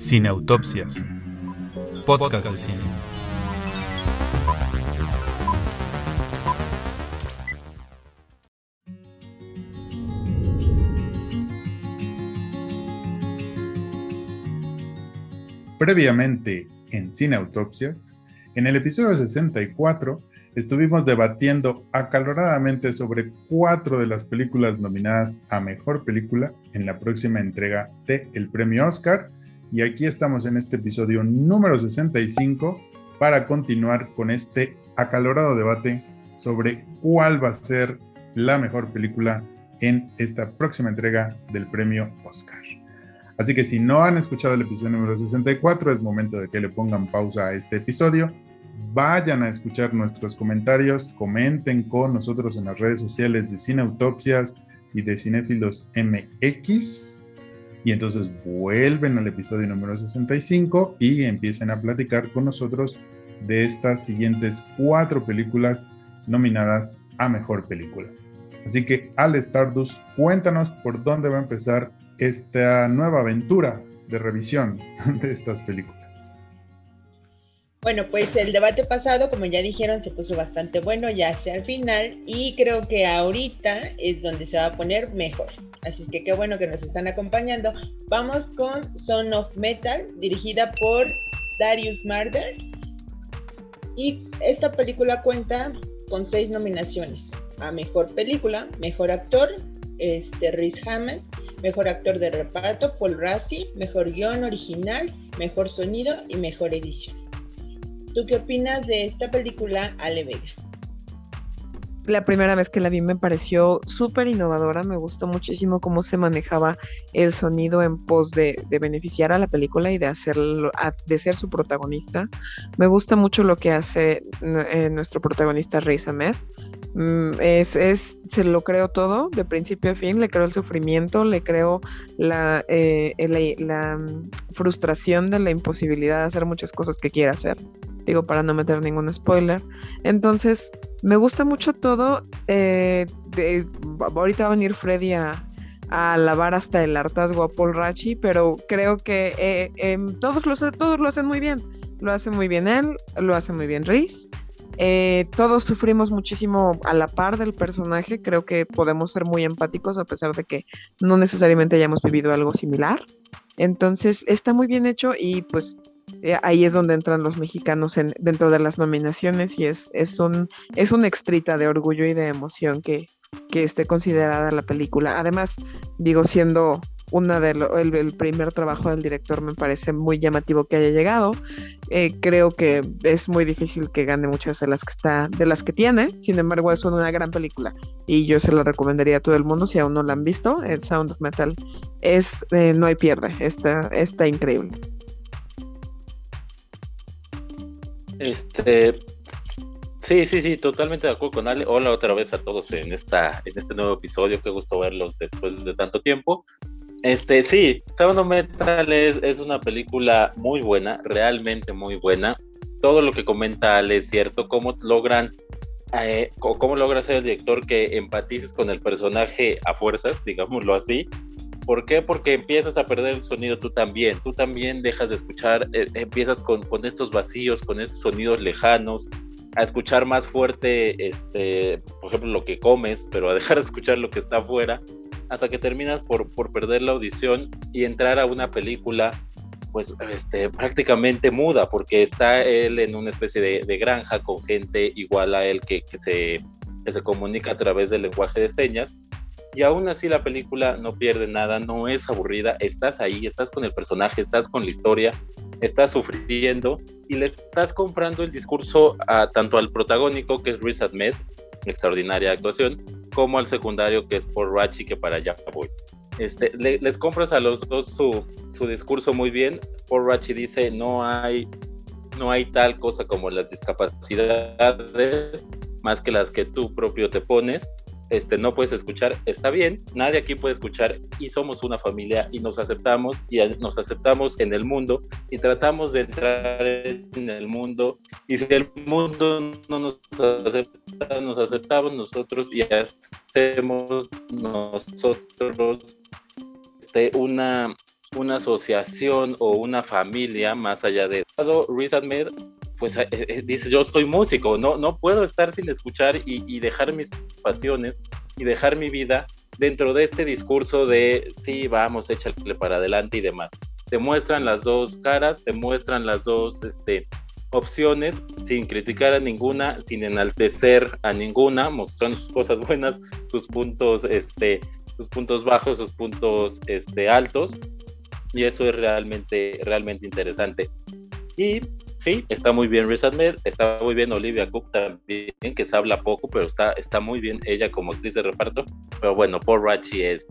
Cineautopsias. Podcast de cine. Previamente en Cineautopsias, en el episodio 64 estuvimos debatiendo acaloradamente sobre cuatro de las películas nominadas a Mejor Película en la próxima entrega de el Premio Oscar. Y aquí estamos en este episodio número 65 para continuar con este acalorado debate sobre cuál va a ser la mejor película en esta próxima entrega del Premio Oscar. Así que si no han escuchado el episodio número 64, es momento de que le pongan pausa a este episodio vayan a escuchar nuestros comentarios, comenten con nosotros en las redes sociales de Cineautopsias y de Cinéfilos MX. Y entonces vuelven al episodio número 65 y empiecen a platicar con nosotros de estas siguientes cuatro películas nominadas a Mejor Película. Así que, Al Stardust, cuéntanos por dónde va a empezar esta nueva aventura de revisión de estas películas. Bueno, pues el debate pasado, como ya dijeron, se puso bastante bueno ya hacia el final y creo que ahorita es donde se va a poner mejor. Así que qué bueno que nos están acompañando. Vamos con Son of Metal, dirigida por Darius Marder. Y esta película cuenta con seis nominaciones a Mejor Película, Mejor Actor, este, Rhys Hammond, Mejor Actor de Reparto, Paul Rassi, Mejor Guión Original, Mejor Sonido y Mejor Edición. ¿Tú qué opinas de esta película, Ale Vega? La primera vez que la vi me pareció súper innovadora, me gustó muchísimo cómo se manejaba el sonido en pos de, beneficiar a la película y de, hacerlo, de ser su protagonista. Me gusta mucho lo que hace eh, nuestro protagonista Riz Ahmed. Mm, es, se lo creo todo, de principio a fin, le creo el sufrimiento, le creo la, eh, la mm, frustración de la imposibilidad de hacer muchas cosas que quiere hacer digo para no meter ningún spoiler. Entonces, me gusta mucho todo. Eh, ahorita va a venir Freddy a, a lavar hasta el hartazgo a Paul Rachi, pero creo que eh, em, todos, lo, todos lo hacen muy bien. Lo hace muy bien él, lo hace muy bien Reese. Eh, todos sufrimos muchísimo a la par del personaje, creo que podemos ser muy empáticos a pesar de que no necesariamente hayamos vivido algo similar. Entonces está muy bien hecho y pues eh, ahí es donde entran los mexicanos en, dentro de las nominaciones y es, es, un, es una extrita de orgullo y de emoción que, que esté considerada la película. Además, digo, siendo una de el, primer trabajo del director me parece muy llamativo que haya llegado. Eh, creo que es muy difícil que gane muchas de las que está, de las que tiene. Sin embargo, es una gran película y yo se la recomendaría a todo el mundo si aún no la han visto. El Sound of Metal es eh, no hay pierde, está, está increíble. Este, sí, sí, sí, totalmente de acuerdo con Ale. Hola otra vez a todos en esta, en este nuevo episodio. Qué gusto verlos después de tanto tiempo. Este, sí, Sound Metal es, una película muy buena, realmente muy buena. Todo lo que comenta Ale es cierto, cómo logran, eh, cómo logra ser el director que empatices con el personaje a fuerzas, digámoslo así, ¿Por qué? Porque empiezas a perder el sonido tú también. Tú también dejas de escuchar, eh, empiezas con, con, estos vacíos, con estos sonidos lejanos, a escuchar más fuerte, este, por ejemplo, lo que comes, pero a dejar de escuchar lo que está afuera, hasta que terminas por, por perder la audición y entrar a una película pues este, prácticamente muda, porque está él en una especie de, de granja con gente igual a él que, que, se, que se comunica a través del lenguaje de señas y aún así la película no pierde nada, no es aburrida, estás ahí, estás con el personaje, estás con la historia, estás sufriendo y le estás comprando el discurso a, tanto al protagónico que es Riz Ahmed, extraordinaria actuación, como al secundario que es Paul Rachi, que para allá voy. Este, les compras a los dos su, su discurso muy bien. Paul Rachi dice no hay, no hay tal cosa como las discapacidades más que las que tú propio te pones este, no puedes escuchar, está bien, nadie aquí puede escuchar y somos una familia y nos aceptamos y nos aceptamos en el mundo y tratamos de entrar en el mundo y si el mundo no nos acepta, nos aceptamos nosotros y hacemos nosotros este, una, una asociación o una familia más allá de Riz Ahmed pues eh, eh, dice yo soy músico no no puedo estar sin escuchar y, y, dejar mis pasiones y dejar mi vida dentro de este discurso de sí vamos échale para adelante y demás te muestran las dos caras te muestran las dos este opciones sin criticar a ninguna, sin enaltecer a ninguna, mostrando sus cosas buenas, sus puntos, este, sus puntos bajos, sus puntos este, altos. Y eso es realmente, realmente interesante. Y sí, está muy bien Riz Ahmed, está muy bien Olivia Cook también, que se habla poco, pero está, está muy bien ella como actriz de reparto. Pero bueno, Paul Rachi es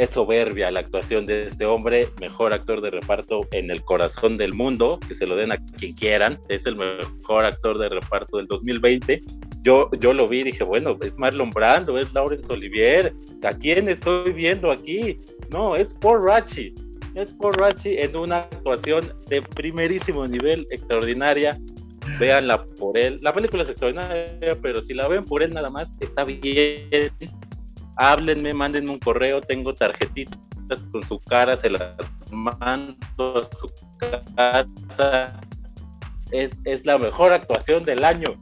es soberbia la actuación de este hombre, mejor actor de reparto en el corazón del mundo, que se lo den a quien quieran, es el mejor actor de reparto del 2020. Yo, yo lo vi y dije, bueno, es Marlon Brando, es Laurence Olivier, ¿a quién estoy viendo aquí? No, es Paul Rachi, es Paul Rachi en una actuación de primerísimo nivel, extraordinaria, véanla por él. La película es extraordinaria, pero si la ven por él nada más, está bien háblenme, mándenme un correo, tengo tarjetitas con su cara, se las mando a su casa. Es, la mejor actuación del año.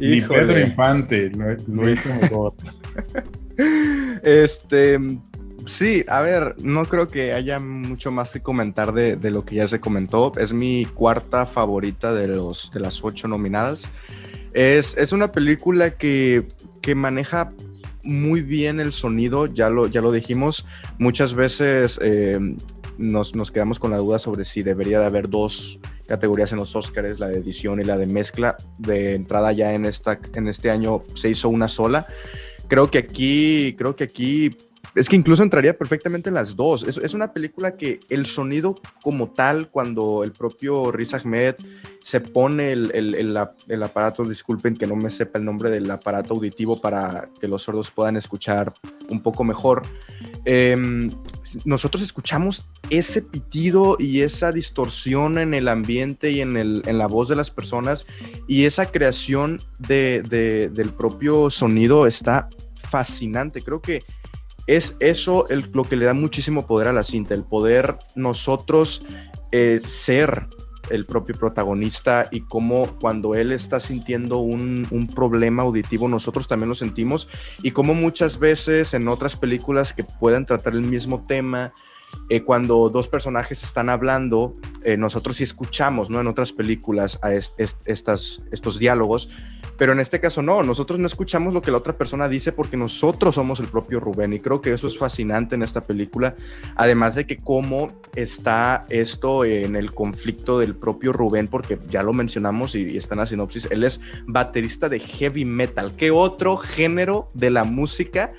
Y Pedro Infante lo, hizo mejor. este, sí, a ver, no creo que haya mucho más que comentar de, lo que ya se comentó. Es mi cuarta favorita de, los, de las ocho nominadas. Es, es una película que que maneja muy bien el sonido, ya lo, ya lo dijimos, muchas veces eh, nos, nos, quedamos con la duda sobre si debería de haber dos categorías en los Oscars, la de edición y la de mezcla. De entrada ya en, esta, en este año se hizo una sola. Creo que aquí, creo que aquí es que incluso entraría perfectamente en las dos. Es, es, una película que el sonido como tal, cuando el propio Riz Ahmed se pone el, el, el, aparato, disculpen que no me sepa el nombre del aparato auditivo para que los sordos puedan escuchar un poco mejor, em, nosotros escuchamos ese pitido y esa distorsión en el ambiente y en, en la voz de las personas y esa creación de, de, del propio sonido está fascinante. Creo que es eso lo que le da muchísimo poder a la cinta, el poder nosotros eh, ser el propio protagonista y cómo cuando él está sintiendo un, un, problema auditivo nosotros también lo sentimos y cómo muchas veces en otras películas que puedan tratar el mismo tema eh, cuando dos personajes están hablando, eh, nosotros sí escuchamos, ¿no? En otras películas a estas, estos diálogos, pero en este caso no, nosotros no escuchamos lo que la otra persona dice porque nosotros somos el propio Rubén y creo que eso es fascinante en esta película, además de que cómo está esto en el conflicto del propio Rubén, porque ya lo mencionamos y, y está en la sinopsis, él es baterista de heavy metal, ¿qué otro género de la música?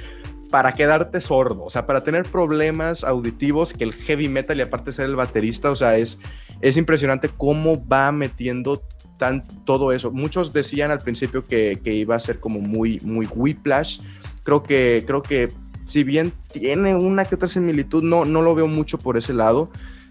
para quedarte sordo, o sea, para tener problemas auditivos que el heavy metal y aparte ser el baterista, o sea, es, es impresionante cómo va metiendo tan, todo eso. Muchos decían al principio que, que iba a ser como muy, muy whiplash. Creo que, creo que si bien tiene una que otra similitud, no, no lo veo mucho por ese lado.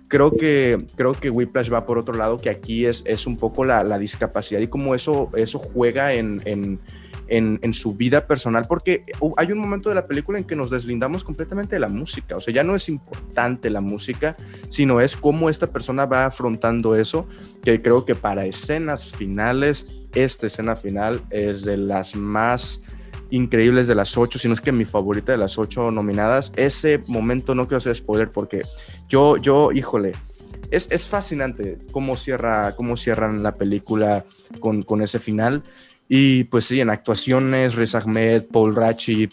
Creo que, creo que Whiplash va por otro lado, que aquí es, es un poco la, la discapacidad y cómo eso, eso juega en, en en, su vida personal, porque hay un momento de la película en que nos deslindamos completamente de la música, o sea, ya no es importante la música, sino es cómo esta persona va afrontando eso, que creo que para escenas finales, esta escena final es de las más increíbles de las ocho, si no es que mi favorita de las ocho nominadas. Ese momento no quiero hacer spoiler porque yo, yo, híjole, es, es fascinante cómo, cierra, cómo cierran la película con, con ese final. Y pues sí, en actuaciones, Riz Ahmed, Paul Rachi,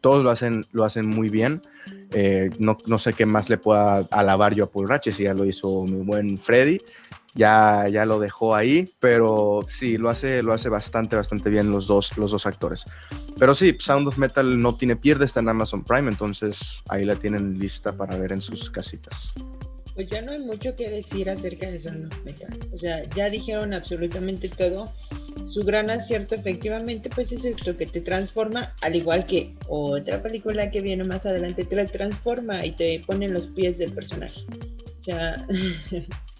todos lo hacen, lo hacen muy bien. Eh, no, no, sé qué más le pueda alabar yo a Paul Rachi, si ya lo hizo mi buen Freddy, ya, ya lo dejó ahí, pero sí, lo hace, lo hace bastante, bastante bien los dos, los dos actores. Pero sí, Sound of Metal no tiene pierde, está en Amazon Prime, entonces ahí la tienen lista para ver en sus casitas. Pues ya no hay mucho que decir acerca de Sound of Metal. O sea, ya dijeron absolutamente todo su gran acierto efectivamente pues es esto que te transforma al igual que otra película que viene más adelante te la transforma y te pone en los pies del personaje o sea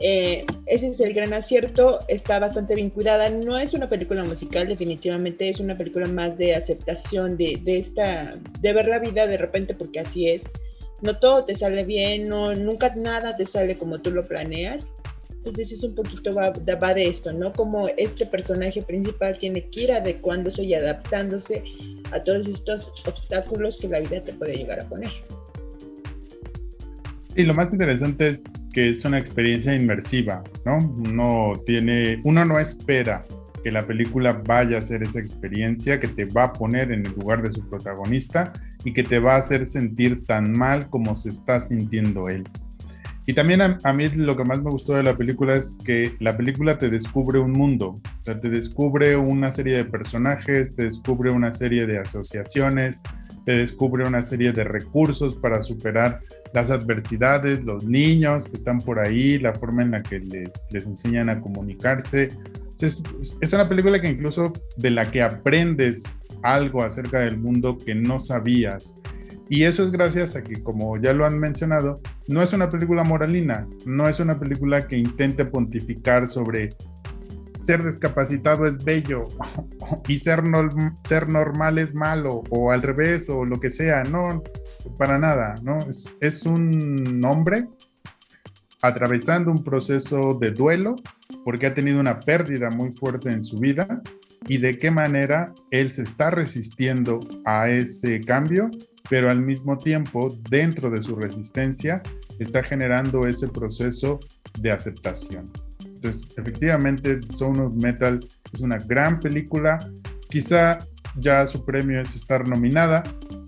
Eh, ese es el gran acierto, está bastante bien cuidada, no es una película musical, definitivamente es una película más de aceptación de, de esta, de ver la vida de repente porque así es. No todo te sale bien, no, nunca nada te sale como tú lo planeas. Entonces es un poquito va, de esto, ¿no? Como este personaje principal tiene que ir adecuándose y adaptándose a todos estos obstáculos que la vida te puede llegar a poner. Y lo más interesante es que es una experiencia inmersiva, ¿no? Uno tiene, uno no espera que la película vaya a ser esa experiencia que te va a poner en el lugar de su protagonista y que te va a hacer sentir tan mal como se está sintiendo él. Y también a, mí lo que más me gustó de la película es que la película te descubre un mundo, o sea, te descubre una serie de personajes, te descubre una serie de asociaciones, te descubre una serie de recursos para superar las adversidades, los niños que están por ahí, la forma en la que les, les enseñan a comunicarse. Es, es una película que incluso de la que aprendes algo acerca del mundo que no sabías. Y eso es gracias a que, como ya lo han mencionado, no es una película moralina, no es una película que intente pontificar sobre ser discapacitado es bello y ser, normal es malo o al revés o lo que sea, no, para nada, ¿no? Es, es un hombre atravesando un proceso de duelo porque ha tenido una pérdida muy fuerte en su vida y de qué manera él se está resistiendo a ese cambio, pero al mismo tiempo dentro de su resistencia está generando ese proceso de aceptación. Entonces, efectivamente, Son of Metal es una gran película. Quizá ya su premio es estar nominada,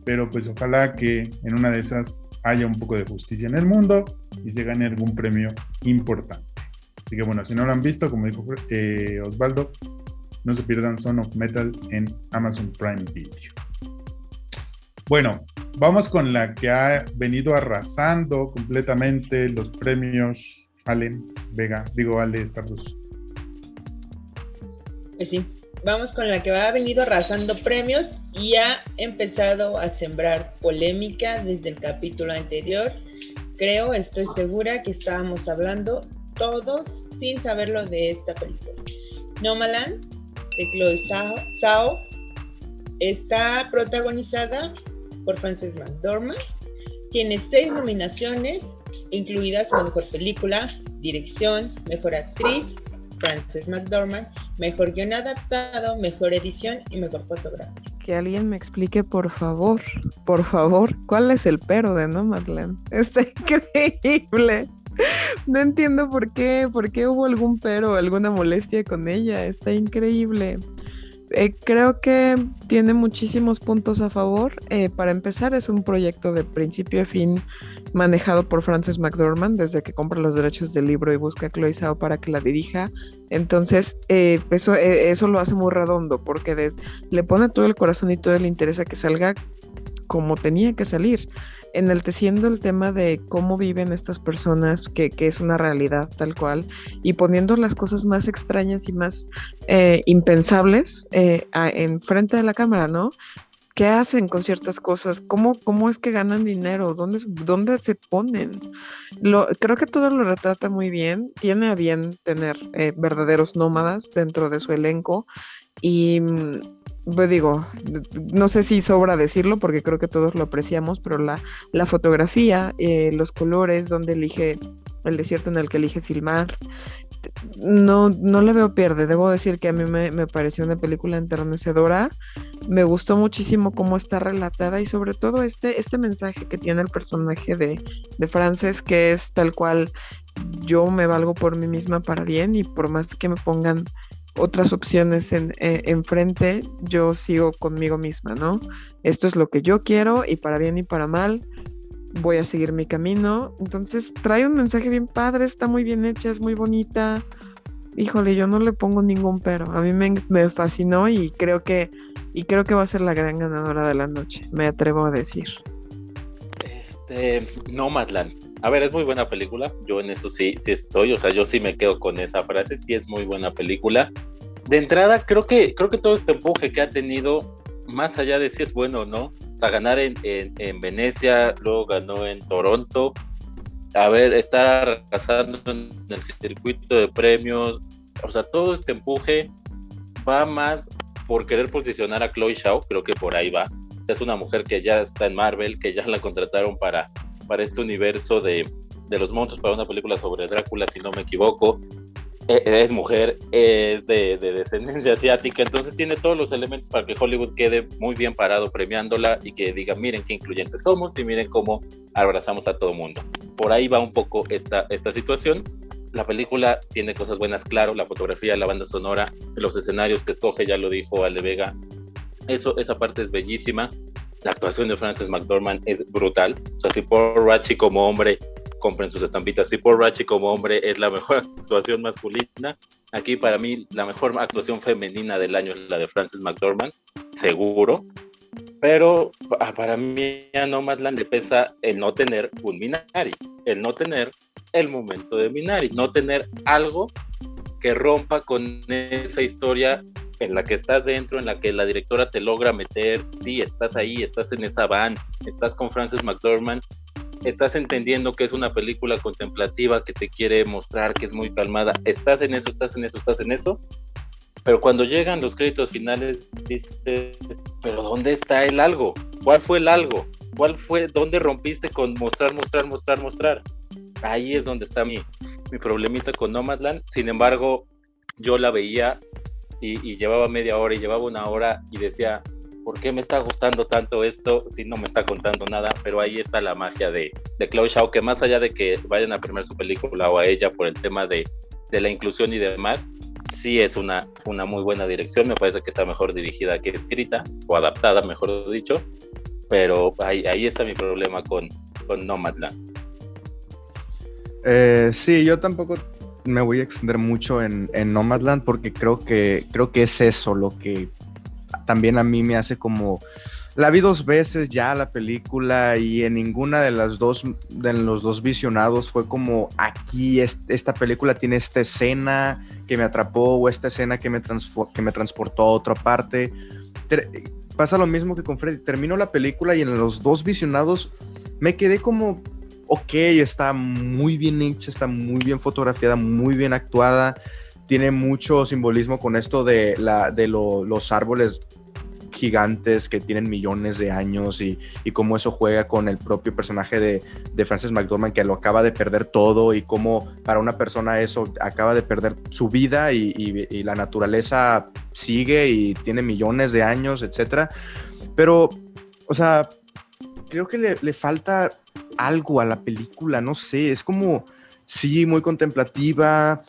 pero pues ojalá que en una de esas haya un poco de justicia en el mundo y se gane algún premio importante. Así que bueno, si no lo han visto, como dijo eh, Osvaldo, no se pierdan Son of Metal en Amazon Prime Video. Bueno, vamos con la que ha venido arrasando completamente los premios Ale Vega, digo Ale Stardust. Pues sí, vamos con la que ha venido arrasando premios y ha empezado a sembrar polémica desde el capítulo anterior. Creo, estoy segura que estábamos hablando todos sin saberlo de esta película. Nomaland de Chloe Zhao está protagonizada por Frances McDormand. Tiene seis nominaciones incluidas Mejor Película, Dirección, Mejor Actriz, Frances McDormand, Mejor Guión Adaptado, Mejor Edición y Mejor Fotografía. Que alguien me explique, por favor, por favor, cuál es el pero de Nomadland. Está increíble. No entiendo por qué, por qué hubo algún pero, alguna molestia con ella. Está increíble. Eh, creo que tiene muchísimos puntos a favor. Eh, para empezar, es un proyecto de principio a fin manejado por Frances McDormand desde que compra los derechos del libro y busca a Chloe Zhao para que la dirija. Entonces, eh, eso, eso lo hace muy redondo porque le pone todo el corazón y todo el interés a que salga como tenía que salir enalteciendo el tema de cómo viven estas personas, que, es una realidad tal cual, y poniendo las cosas más extrañas y más eh, impensables eh, en frente de la cámara, ¿no? ¿Qué hacen con ciertas cosas? ¿Cómo, cómo es que ganan dinero? ¿Dónde, dónde se ponen? Lo, creo que todo lo retrata muy bien. Tiene a bien tener eh, verdaderos nómadas dentro de su elenco. Y mm, pues digo, no sé si sobra decirlo porque creo que todos lo apreciamos, pero la, la fotografía, eh, los colores, donde elige el desierto en el que elige filmar, no, no le veo pierde. Debo decir que a mí me, me, pareció una película enternecedora. Me gustó muchísimo cómo está relatada y sobre todo este, este mensaje que tiene el personaje de, de Frances, que es tal cual yo me valgo por mí misma para bien y por más que me pongan otras opciones en, eh, enfrente, yo sigo conmigo misma, ¿no? Esto es lo que yo quiero y para bien y para mal voy a seguir mi camino. Entonces trae un mensaje bien padre, está muy bien hecha, es muy bonita. Híjole, yo no le pongo ningún pero. A mí me, me fascinó y creo que y creo que va a ser la gran ganadora de la noche. Me atrevo a decir. Este, Nomadland a ver, es muy buena película. Yo en eso sí, sí estoy. O sea, yo sí me quedo con esa frase. Sí es muy buena película. De entrada, creo que, creo que todo este empuje que ha tenido, más allá de si es bueno o no, o sea, ganar en, en, Venecia, luego ganó en Toronto. a ver, estar arrasando en el circuito de premios, o sea, todo este empuje va más por querer posicionar a Chloe Shaw, creo que por ahí va. Es una mujer que ya está en Marvel, que ya la contrataron para, para este universo de, de los monstruos, para una película sobre Drácula, si no me equivoco. Eh, es mujer, es de, descendencia asiática, entonces tiene todos los elementos para que Hollywood quede muy bien parado premiándola y que diga, miren qué incluyentes somos y miren cómo abrazamos a todo mundo. Por ahí va un poco esta, esta situación. La película tiene cosas buenas, claro, la fotografía, la banda sonora, los escenarios que escoge, ya lo dijo Ale Vega, eso, esa parte es bellísima. La actuación de Frances McDormand es brutal. O sea, si por Rachi como hombre compren sus estampitas. Si por Rachi como hombre es la mejor actuación masculina, aquí para mí la mejor actuación femenina del año es la de Frances McDormand, seguro. Pero para mí a Nomadland le pesa el no tener un Minari, el no tener el momento de Minari, no tener algo que rompa con esa historia en la que estás dentro, en la que la directora te logra meter, sí, estás ahí, estás en esa van, estás con Frances McDormand estás entendiendo que es una película contemplativa que te quiere mostrar que es muy calmada, estás en eso, estás en eso, estás en eso, pero cuando llegan los créditos finales dices, pero ¿dónde está el algo? ¿Cuál fue el algo? ¿Cuál fue, dónde rompiste con mostrar, mostrar, mostrar, mostrar? Ahí es donde está mi, mi problemita con Nomadland, sin embargo, yo la veía y, y llevaba media hora y llevaba una hora y decía, ¿por qué me está gustando tanto esto si no me está contando nada? Pero ahí está la magia de, de Chloe Shaw, que más allá de que vayan a premiar su película o a ella por el tema de, de la inclusión y demás, sí es una, una muy buena dirección, me parece que está mejor dirigida que escrita, o adaptada, mejor dicho, pero ahí, ahí está mi problema con, con Nomadland. Eh, sí, yo tampoco me voy a extender mucho en, Nomadland porque creo que, creo que es eso lo que también a mí me hace como... La vi dos veces ya la película y en ninguna de las dos, de los dos visionados fue como aquí esta película tiene esta escena que me atrapó o esta escena que me, que me transportó a otra parte. pasa lo mismo que con Freddy. Termino la película y en los dos visionados me quedé como, ok, está muy bien hecha, está muy bien fotografiada, muy bien actuada tiene mucho simbolismo con esto de, la, de los árboles gigantes que tienen millones de años y, cómo eso juega con el propio personaje de, de, Frances McDormand que lo acaba de perder todo y cómo para una persona eso acaba de perder su vida y, y, la naturaleza sigue y tiene millones de años, etc. Pero, o sea, creo que le, falta algo a la película, no sé, es como, sí, muy contemplativa,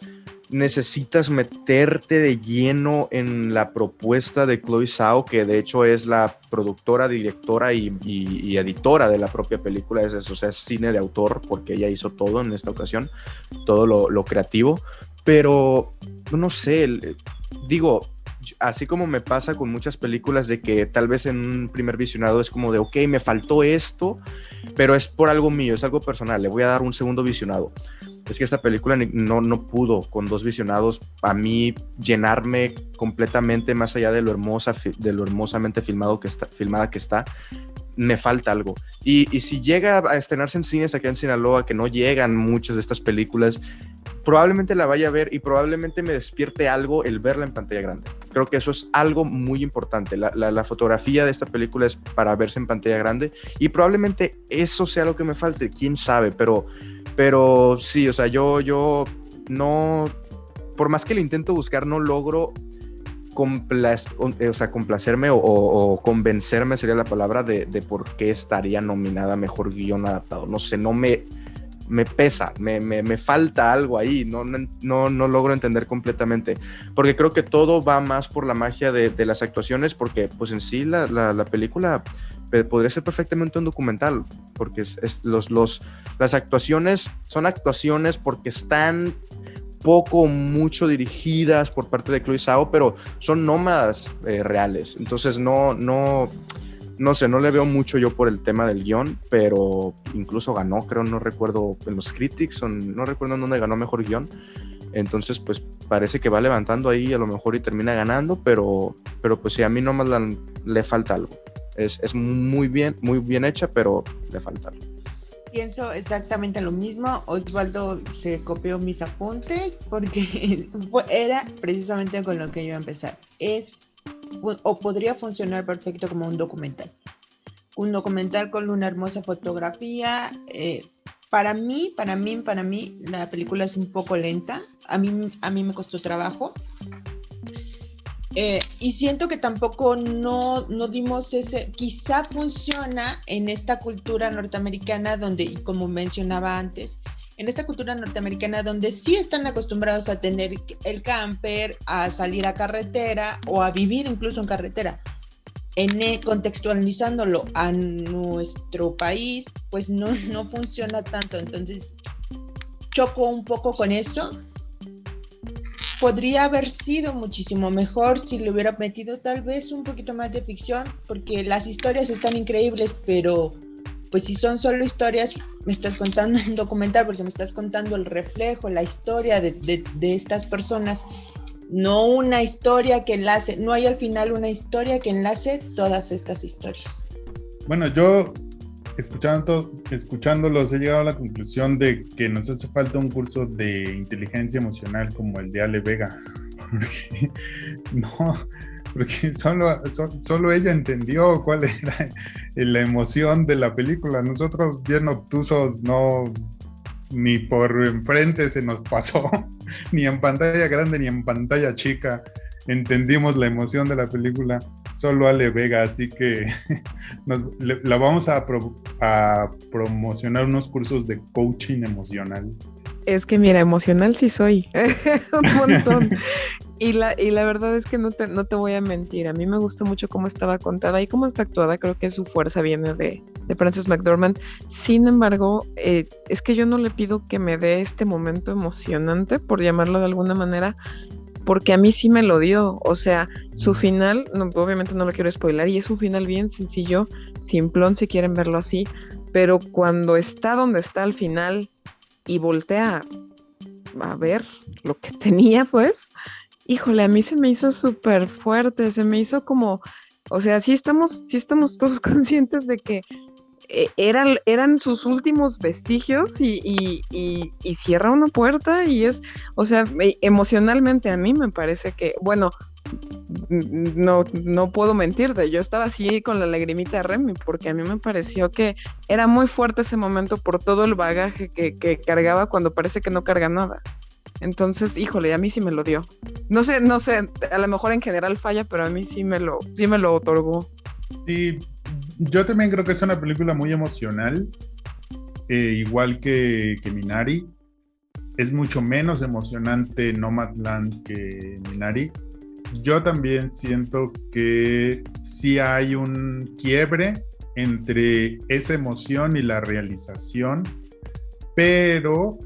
necesitas meterte de lleno en la propuesta de Chloe Zhao, que de hecho es la productora, directora y, editora de la propia película, es eso, o sea, es cine de autor, porque ella hizo todo en esta ocasión, todo lo, creativo, pero no sé, digo, así como me pasa con muchas películas de que tal vez en un primer visionado es como de, ok, me faltó esto, pero es por algo mío, es algo personal, le voy a dar un segundo visionado. Es que esta película no, no pudo con dos visionados a mí llenarme completamente más allá de lo hermosa de lo hermosamente filmado que está filmada que está me falta algo. Y, y si llega a estrenarse en cines aquí en Sinaloa que no llegan muchas de estas películas probablemente la vaya a ver y probablemente me despierte algo el verla en pantalla grande. Creo que eso es algo muy importante. La, fotografía de esta película es para verse en pantalla grande y probablemente eso sea lo que me falte, quién sabe, pero pero sí, o sea, yo, yo no, por más que lo intento buscar, no logro o sea, complacerme o, convencerme, sería la palabra, de, por qué estaría nominada Mejor Guión Adaptado. No sé, no me, me pesa, me, me, falta algo ahí, no, no, no, logro entender completamente, porque creo que todo va más por la magia de, de las actuaciones, porque pues en sí la, la, la película podría ser perfectamente un documental, porque es, los, los, las actuaciones son actuaciones porque están poco o mucho dirigidas por parte de Chloe Zhao, pero son nómadas eh, reales. Entonces no, no, no sé, no le veo mucho yo por el tema del guion, pero incluso ganó, creo, no recuerdo en los critics, no recuerdo en dónde ganó mejor guion. Entonces, pues parece que va levantando ahí a lo mejor y termina ganando, pero, pero pues sí, a mí nomás le falta algo. Es, muy bien, muy bien hecha, pero le falta. Pienso exactamente lo mismo. Osvaldo se copió mis apuntes porque era precisamente con lo que yo iba a empezar. Es o podría funcionar perfecto como un documental. Un documental con una hermosa fotografía. Eh, para mí, para mí, para mí, la película es un poco lenta. A mí, a mí me costó trabajo. Eh, y siento que tampoco no, no, dimos ese, quizá funciona en esta cultura norteamericana donde, como mencionaba antes, en esta cultura norteamericana donde sí están acostumbrados a tener el camper, a salir a carretera o a vivir incluso en carretera. En, e, contextualizándolo a nuestro país, pues no, no funciona tanto. Entonces, choco un poco con eso podría haber sido muchísimo mejor si le hubiera metido tal vez un poquito más de ficción, porque las historias están increíbles, pero pues si son solo historias, me estás contando un documental, porque me estás contando el reflejo, la historia de, de estas personas, no una historia que enlace, no hay al final una historia que enlace todas estas historias. Bueno, yo escuchando, escuchándolos he llegado a la conclusión de que nos hace falta un curso de inteligencia emocional como el de Ale Vega. No, porque solo, solo ella entendió cuál era la emoción de la película. Nosotros bien obtusos no, ni por enfrente se nos pasó, ni en pantalla grande ni en pantalla chica entendimos la emoción de la película solo Ale Vega, así que la vamos a, promocionar unos cursos de coaching emocional. Es que mira, emocional sí soy, un montón. y, la, y la verdad es que no te, no te voy a mentir, a mí me gustó mucho cómo estaba contada y cómo está actuada, creo que su fuerza viene de, de Frances McDormand. Sin embargo, eh, es que yo no le pido que me dé este momento emocionante, por llamarlo de alguna manera, porque a mí sí me lo dio. O sea, su final, obviamente no lo quiero spoiler, y es un final bien sencillo, simplón si quieren verlo así, pero cuando está donde está al final y voltea a ver lo que tenía, pues, híjole, a mí se me hizo súper fuerte, se me hizo como, o sea, sí estamos, sí estamos todos conscientes de que eh, eran, eran sus últimos vestigios y, cierra una puerta y es, o sea, emocionalmente a mí me parece que, bueno, no, no puedo mentirte, yo estaba así con la lagrimita de Remy porque a mí me pareció que era muy fuerte ese momento por todo el bagaje que, que cargaba cuando parece que no carga nada. Entonces, híjole, a mí sí me lo dio. No sé, no sé, a lo mejor en general falla, pero a mí sí me lo, sí me lo otorgó. Sí, yo también creo que es una película muy emocional, eh, igual que, Minari. Es mucho menos emocionante Nomadland que Minari. Yo también siento que sí hay un quiebre entre esa emoción y la realización, pero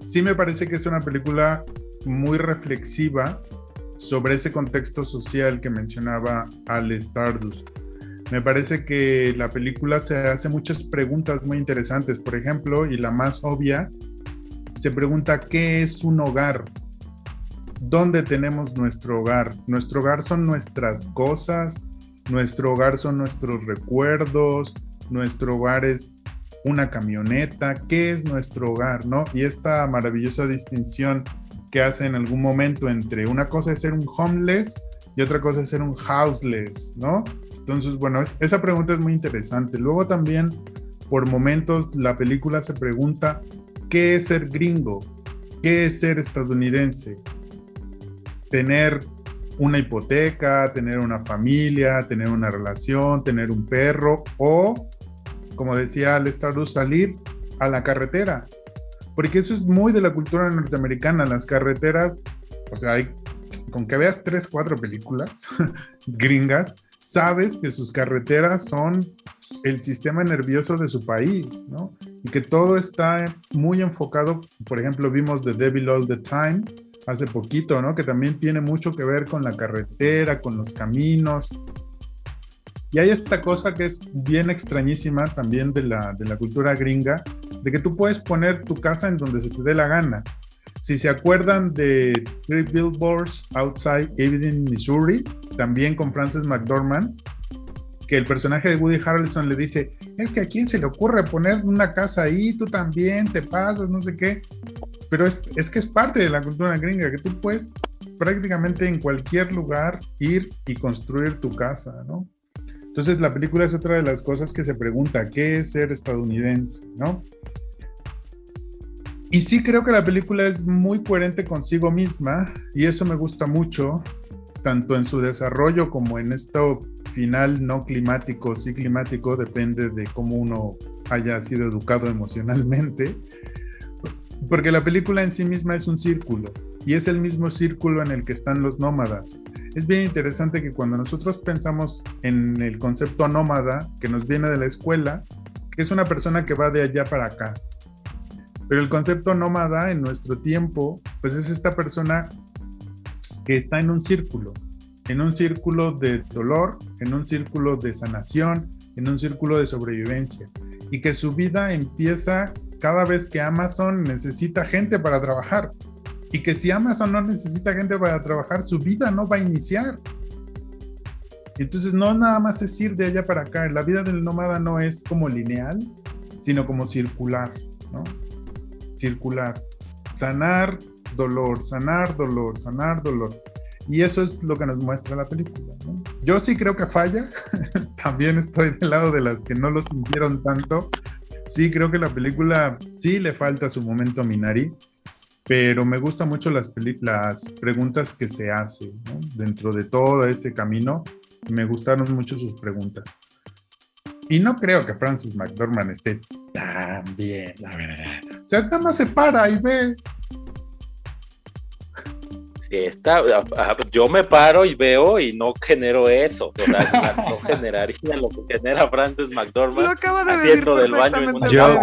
sí me parece que es una película muy reflexiva sobre ese contexto social que mencionaba Al Stardust. Me parece que la película se hace muchas preguntas muy interesantes, por ejemplo, y la más obvia, se pregunta qué es un hogar, dónde tenemos nuestro hogar. Nuestro hogar son nuestras cosas, nuestro hogar son nuestros recuerdos, nuestro hogar es una camioneta, ¿qué es nuestro hogar? ¿no? Y esta maravillosa distinción que hace en algún momento entre una cosa es ser un homeless y otra cosa es ser un houseless, ¿no? Entonces, bueno, esa pregunta es muy interesante. Luego también, por momentos, la película se pregunta, ¿qué es ser gringo? ¿Qué es ser estadounidense? Tener una hipoteca, tener una familia, tener una relación, tener un perro o, como decía Al Stardust, salir a la carretera, porque eso es muy de la cultura norteamericana, las carreteras, o sea, hay, con que veas tres, cuatro películas gringas, sabes que sus carreteras son el sistema nervioso de su país, ¿no? Y que todo está muy enfocado, por ejemplo, vimos The Devil All the Time hace poquito, ¿no? Que también tiene mucho que ver con la carretera, con los caminos. Y hay esta cosa que es bien extrañísima también de la, de la cultura gringa, de que tú puedes poner tu casa en donde se te dé la gana. Si se acuerdan de Three Billboards Outside Ebbing, Missouri, también con Frances McDormand, que el personaje de Woody Harrelson le dice, es que a quién se le ocurre poner una casa ahí, tú también te pasas, no sé qué. Pero es, es que es parte de la cultura gringa, que tú puedes prácticamente en cualquier lugar ir y construir tu casa, ¿no? Entonces la película es otra de las cosas que se pregunta, ¿qué es ser estadounidense, ¿no? Y sí creo que la película es muy coherente consigo misma y eso me gusta mucho, tanto en su desarrollo como en esto final no climático, sí climático, depende de cómo uno haya sido educado emocionalmente, porque la película en sí misma es un círculo y es el mismo círculo en el que están los nómadas. Es bien interesante que cuando nosotros pensamos en el concepto nómada que nos viene de la escuela, que es una persona que va de allá para acá. Pero el concepto nómada en nuestro tiempo, pues es esta persona que está en un círculo, en un círculo de dolor, en un círculo de sanación, en un círculo de sobrevivencia y que su vida empieza cada vez que Amazon necesita gente para trabajar y que si Amazon no necesita gente para trabajar, su vida no va a iniciar. Entonces no nada más es ir de allá para acá, la vida del nómada no es como lineal, sino como circular, ¿no? Circular. Sanar dolor, sanar dolor, sanar dolor. Y eso es lo que nos muestra la película. Yo sí creo que falla. También estoy del lado de las que no lo sintieron tanto. Sí creo que la película sí le falta su momento Minari, pero me gustan mucho las, preguntas que se hacen dentro de todo ese camino. Me gustaron mucho sus preguntas. Y no creo que Francis McDormand esté tan bien, la verdad. O sea, nada más se para y ve está, yo me paro y veo y no genero eso. no generaría lo que genera Francis McDormand haciendo del baño en una yo,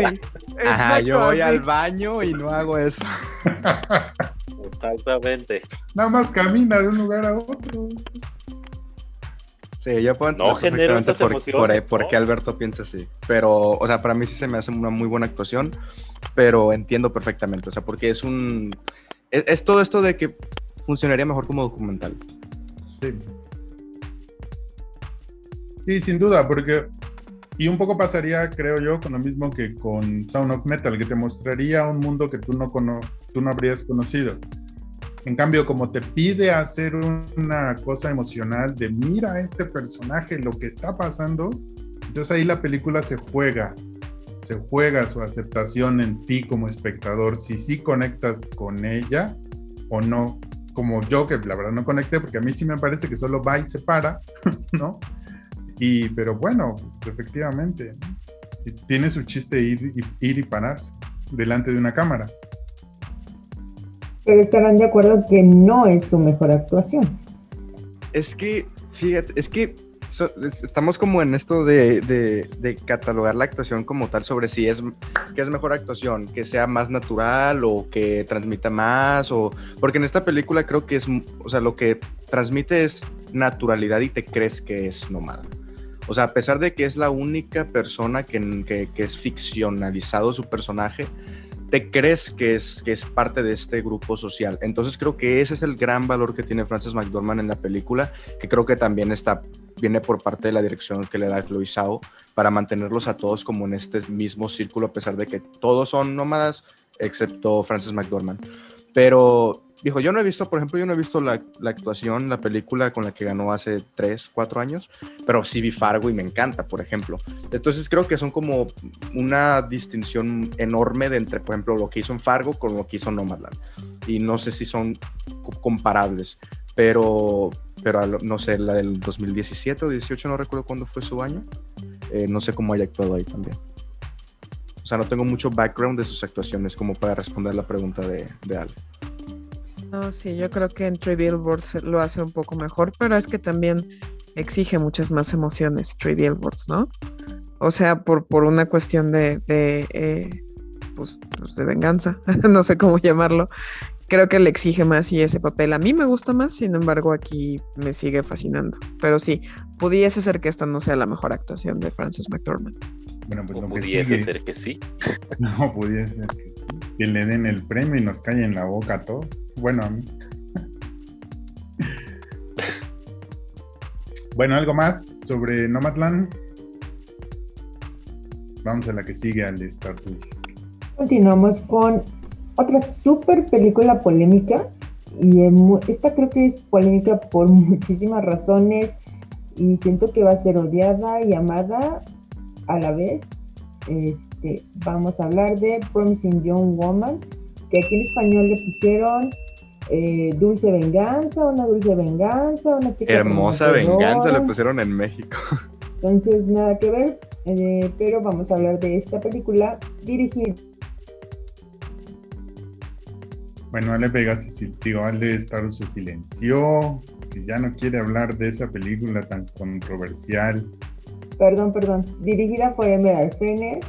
ajá, yo voy al baño y no hago eso. Exactamente. Nada más camina de un lugar a otro. Sí, yo puedo no genera por, por, por, qué Alberto piensa así. Pero, o sea, para mí sí se me hace una muy buena actuación, pero entiendo perfectamente. O sea, porque es un. es todo esto de que funcionaría mejor como documental. Sí. Sí, sin duda, porque. Y un poco pasaría, creo yo, con lo mismo que con Sound of Metal, que te mostraría un mundo que tú no, cono tú no habrías conocido. En cambio, como te pide hacer una cosa emocional de mira a este personaje, lo que está pasando, entonces ahí la película se juega, se juega su aceptación en ti como espectador, si sí conectas con ella o no como yo, que la verdad no conecté, porque a mí sí me parece que solo va y se para, ¿no? Y, pero bueno, pues, efectivamente, tiene su chiste ir, ir y pararse delante de una cámara. Pero estarán de acuerdo que no es su mejor actuación. Es que, fíjate, es que estamos como en esto de, catalogar la actuación como tal sobre si es que es mejor actuación, que sea más natural o que transmita más o porque en esta película creo que es, o sea, lo que transmite es naturalidad y te crees que es nómada. O sea, a pesar de que es la única persona que, que, que es ficcionalizado su personaje, te crees que es, que es parte de este grupo social. Entonces creo que ese es el gran valor que tiene Frances McDormand en la película, que creo que también está, viene por parte de la dirección que le da Chloe Zhao para mantenerlos a todos como en este mismo círculo, a pesar de que todos son nómadas, excepto Frances McDormand. Pero dijo, yo no he visto, por ejemplo, yo no he visto la, la, actuación, la película con la que ganó hace 3, 4 años, pero sí vi Fargo y me encanta, por ejemplo. Entonces creo que son como una distinción enorme de entre, por ejemplo, lo que hizo en Fargo con lo que hizo Nomadland. Y no sé si son comparables, pero, pero no sé, la del 2017 o 18, no recuerdo cuándo fue su año. Eh, no sé cómo haya actuado ahí también. O sea, no tengo mucho background de sus actuaciones como para responder la pregunta de, de Ale. No, sí, yo creo que en Three Billboards lo hace un poco mejor, pero es que también exige muchas más emociones Three Billboards, ¿no? O sea, por, por una cuestión de, de eh, pues, pues, de venganza, no sé cómo llamarlo. Creo que le exige más y ese papel a mí me gusta más, sin embargo aquí me sigue fascinando. Pero sí, pudiese ser que esta no sea la mejor actuación de Frances McDormand. Bueno, pues no pudiese ser que sí. No, pudiese ser que sí. Que le den el premio y nos cae en la boca todo. Bueno, a mí. Bueno, algo más sobre Nomadland. Vamos a la que sigue al Stardust. Continuamos con otra super película polémica. Y esta creo que es polémica por muchísimas razones. Y siento que va a ser odiada y amada a la vez. Este, vamos a hablar de Promising Young Woman, que aquí en español le pusieron eh, Dulce Venganza, una Dulce Venganza, una chica. Hermosa Venganza le pusieron en México. Entonces, nada que ver, eh, pero vamos a hablar de esta película dirigida. Bueno, Ale Vega se digo, Ale Star se silenció, que ya no quiere hablar de esa película tan controversial. Perdón, perdón. Dirigida por Emerald Fenner,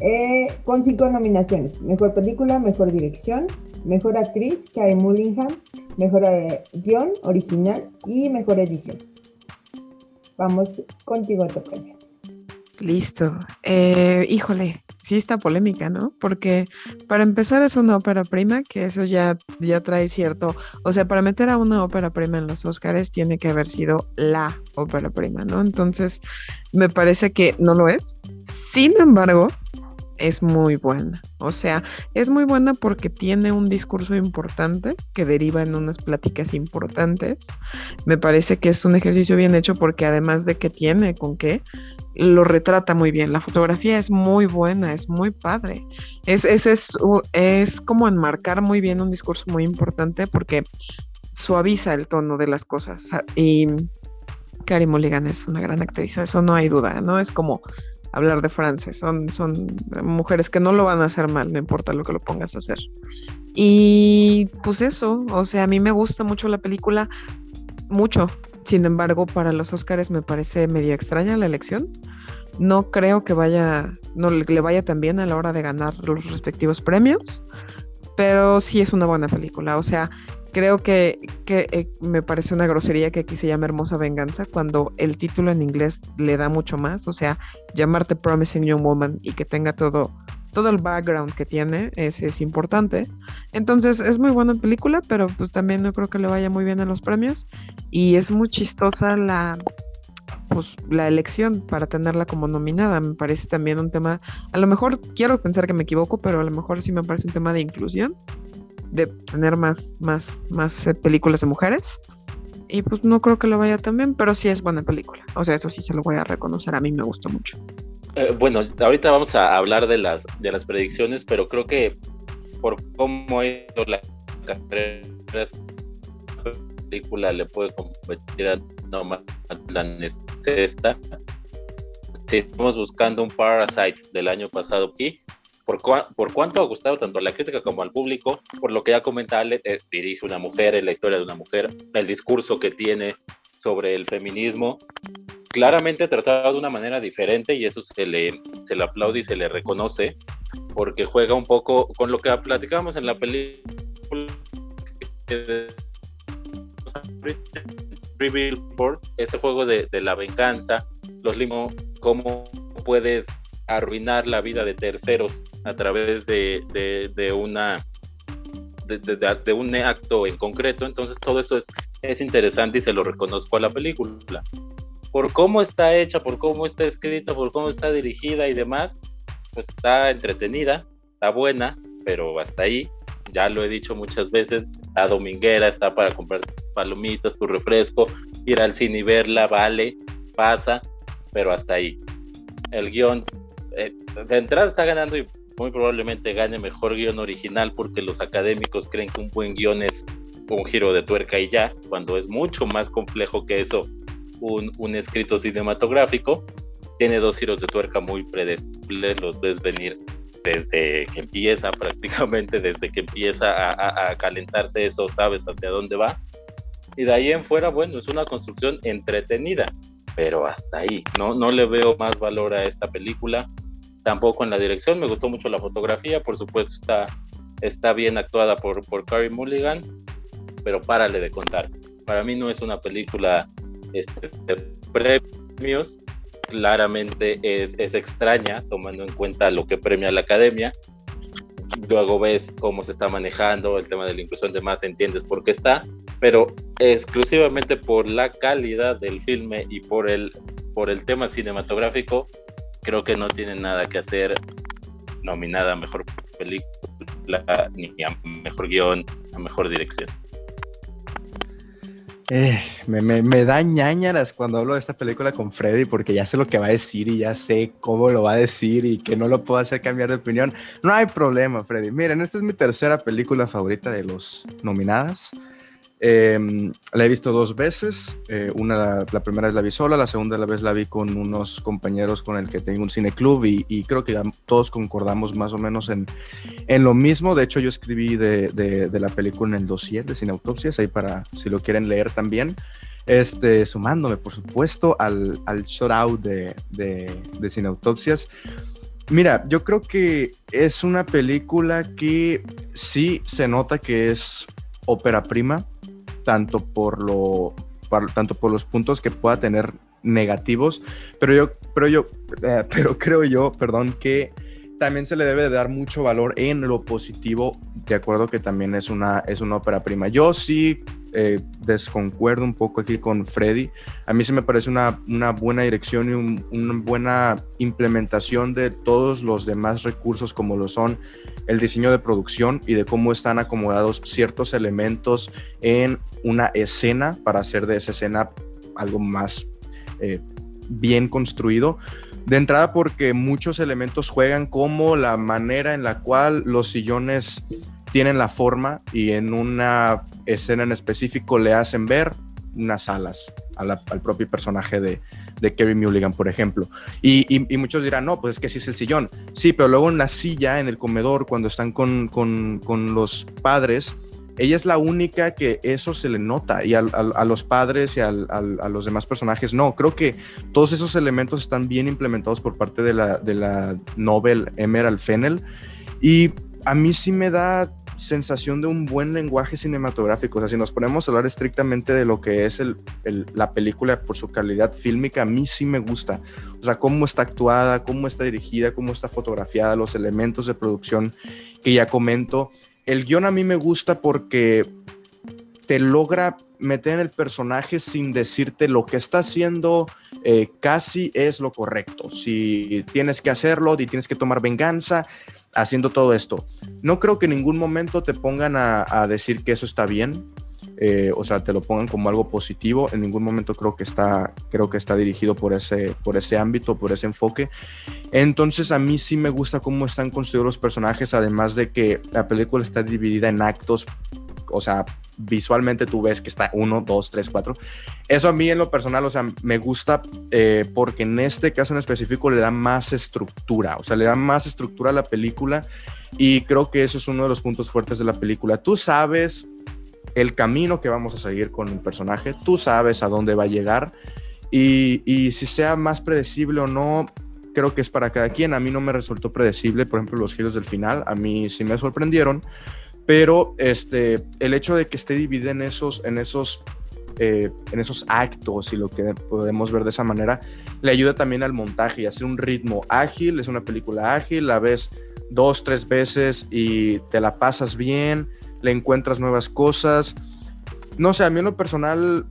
eh, con cinco nominaciones: Mejor película, mejor dirección, mejor actriz, Karen Mullingham, mejor eh, guion original y mejor edición. Vamos contigo, Tocayo. Listo. Eh, híjole, sí está polémica, ¿no? Porque para empezar es una ópera prima, que eso ya, ya trae cierto, o sea, para meter a una ópera prima en los Oscars tiene que haber sido la ópera prima, ¿no? Entonces, me parece que no lo es. Sin embargo, es muy buena. O sea, es muy buena porque tiene un discurso importante que deriva en unas pláticas importantes. Me parece que es un ejercicio bien hecho porque además de que tiene con qué, lo retrata muy bien. La fotografía es muy buena, es muy padre. Es, es, es, es como enmarcar muy bien un discurso muy importante porque suaviza el tono de las cosas. Y Carrie Mulligan es una gran actriz, eso no hay duda, ¿no? Es como hablar de Frances. Son, son mujeres que no lo van a hacer mal, no importa lo que lo pongas a hacer. Y pues eso, o sea, a mí me gusta mucho la película, mucho. Sin embargo, para los Oscars me parece medio extraña la elección. No creo que vaya, no le vaya tan bien a la hora de ganar los respectivos premios, pero sí es una buena película. O sea, Creo que, eh, me parece una grosería que aquí se llame Hermosa Venganza cuando el título en inglés le da mucho más. O sea, llamarte Promising Young Woman y que tenga todo, todo el background que tiene es, es importante. Entonces es muy buena película, pero pues también no creo que le vaya muy bien a los premios. Y es muy chistosa la, pues, la elección para tenerla como nominada. Me parece también un tema, a lo mejor quiero pensar que me equivoco, pero a lo mejor sí me parece un tema de inclusión de tener más, más, más eh, películas de mujeres. Y pues no creo que lo vaya tan bien, pero sí es buena película. O sea, eso sí se lo voy a reconocer. A mí me gustó mucho. Eh, bueno, ahorita vamos a hablar de las, de las predicciones, pero creo que por cómo ha ido la carrera película le puede competir a no más la esta. Si estamos buscando un Parasite del año pasado aquí, por, por cuánto ha gustado tanto a la crítica como al público, por lo que ya comenta eh, dirige una mujer, es la historia de una mujer, el discurso que tiene sobre el feminismo, claramente tratado de una manera diferente y eso se le, se le aplaude y se le reconoce, porque juega un poco con lo que platicábamos en la película este juego de, de la venganza, los limos, cómo puedes arruinar la vida de terceros a través de, de, una de, un acto en concreto. Entonces todo eso es, es interesante y se lo reconozco a la película. Por cómo está hecha, por cómo está escrita, por cómo está dirigida y demás, pues está entretenida, está buena, pero hasta ahí, ya lo he dicho muchas veces, está dominguera, está para comprar palomitas, tu refresco, ir al cine y verla, vale, pasa, pero hasta ahí. El guion eh, de entrada está ganando y muy probablemente gane mejor guion original porque los académicos creen que un buen guion es un giro de tuerca y ya, cuando es mucho más complejo que eso un, escrito cinematográfico. Tiene dos giros de tuerca muy predecibles, los ves venir desde que empieza prácticamente, desde que empieza a, a, calentarse eso, sabes hacia dónde va. Y de ahí en fuera, bueno, es una construcción entretenida, pero hasta ahí. No, no le veo más valor a esta película tampoco en la dirección. Me gustó mucho la fotografía, por supuesto está, está bien actuada por, por Carrie Mulligan, pero párale de contar. Para mí no es una película este, premios, claramente es, es extraña tomando en cuenta lo que premia la academia. Luego ves cómo se está manejando el tema de la inclusión de más, entiendes por qué está, pero exclusivamente por la calidad del filme y por el, por el tema cinematográfico, creo que no tiene nada que hacer nominada a mejor película, ni a mejor guion, a mejor dirección. Eh, me, me, me, da ñañaras cuando hablo de esta película con Freddy porque ya sé lo que va a decir y ya sé cómo lo va a decir y que no lo puedo hacer cambiar de opinión. No hay problema, Freddy. Miren, esta es mi tercera película favorita de los nominadas. Eh, la he visto dos veces. Eh, una, la, primera vez la vi sola, la segunda vez la vi con unos compañeros con el que tengo un cineclub y, y creo que ya todos concordamos más o menos en, en lo mismo. De hecho, yo escribí de, de, de la película en el dossier de Cineautopsias, ahí para si lo quieren leer también. Este, sumándome, por supuesto, al, al shout out de, de, de Cineautopsias. Mira, yo creo que es una película que sí se nota que es ópera prima, tanto por, lo, tanto por los puntos que pueda tener negativos, pero yo, pero yo, eh, pero creo yo, perdón, que también se le debe de dar mucho valor en lo positivo, de acuerdo que también es una, es una ópera prima. Yo sí eh, desconcuerdo un poco aquí con Freddy. A mí se me parece una, una buena dirección y un, una buena implementación de todos los demás recursos como lo son el diseño de producción y de cómo están acomodados ciertos elementos en una escena para hacer de esa escena algo más eh, bien construido. De entrada porque muchos elementos juegan como la manera en la cual los sillones tienen la forma y en una escena en específico le hacen ver unas alas al propio personaje de, de Kerry Mulligan, por ejemplo. Y, muchos dirán, no, pues es que sí es el sillón. Sí, pero luego en la silla, en el comedor, cuando están con, con, con los padres, ella es la única que eso se le nota y a, los padres y a, a, los demás personajes no. Creo que todos esos elementos están bien implementados por parte de la, de la novel Emerald Fennel y a mí sí me da sensación de un buen lenguaje cinematográfico. O sea, si nos ponemos a hablar estrictamente de lo que es el, la película por su calidad fílmica, a mí sí me gusta. O sea, cómo está actuada, cómo está dirigida, cómo está fotografiada, los elementos de producción que ya comento. El guion a mí me gusta porque te logra meter en el personaje sin decirte lo que está haciendo eh, casi es lo correcto. Si tienes que hacerlo y tienes que tomar venganza, haciendo todo esto. No creo que en ningún momento te pongan a, a decir que eso está bien, eh, o sea, te lo pongan como algo positivo. En ningún momento creo que está, creo que está dirigido por ese, por ese ámbito, por ese enfoque. Entonces a mí sí me gusta cómo están construidos los personajes, además de que la película está dividida en actos, o sea, visualmente tú ves que está uno, dos, tres, cuatro. Eso a mí en lo personal, o sea, me gusta eh, porque en este caso en específico le da más estructura, o sea, le da más estructura a la película y creo que eso es uno de los puntos fuertes de la película. Tú sabes el camino que vamos a seguir con el personaje, tú sabes a dónde va a llegar y si sea más predecible o no, creo que es para cada quien. A mí no me resultó predecible, por ejemplo, los giros del final, a mí sí me sorprendieron pero este, el hecho de que esté dividida en esos, en esos, eh, en esos actos y lo que podemos ver de esa manera, le ayuda también al montaje y hacer un ritmo ágil, es una película ágil, la ves dos, tres veces y te la pasas bien, le encuentras nuevas cosas. No sé, a mí en lo personal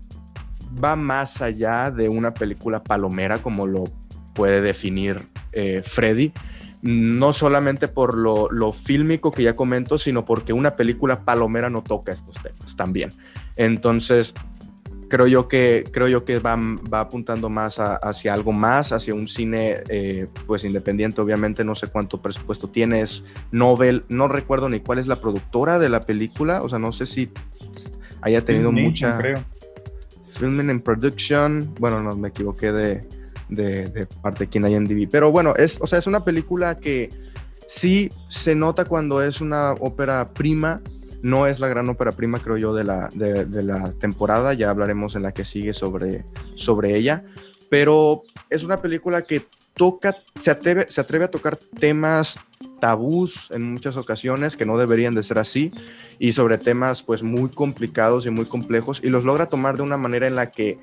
va más allá de una película palomera como lo puede definir eh, Freddy no solamente por lo, lo, fílmico que ya comento, sino porque una película palomera no toca estos temas también. Entonces, creo yo que, creo yo que va, va apuntando más a, hacia algo más, hacia un cine eh, pues independiente, obviamente no sé cuánto presupuesto tiene, es Nobel, no recuerdo ni cuál es la productora de la película, o sea, no sé si haya tenido mucha... Creo. Filming and Production, bueno, no me equivoqué de, de, parte de quien hay en DB. Pero bueno, es, o sea, es una película que sí se nota cuando es una ópera prima. No es la gran ópera prima, creo yo, de la, de, de la temporada. Ya hablaremos en la que sigue sobre, sobre ella. Pero es una película que toca, se atreve, se atreve a tocar temas tabús en muchas ocasiones que no deberían de ser así y sobre temas pues muy complicados y muy complejos y los logra tomar de una manera en la que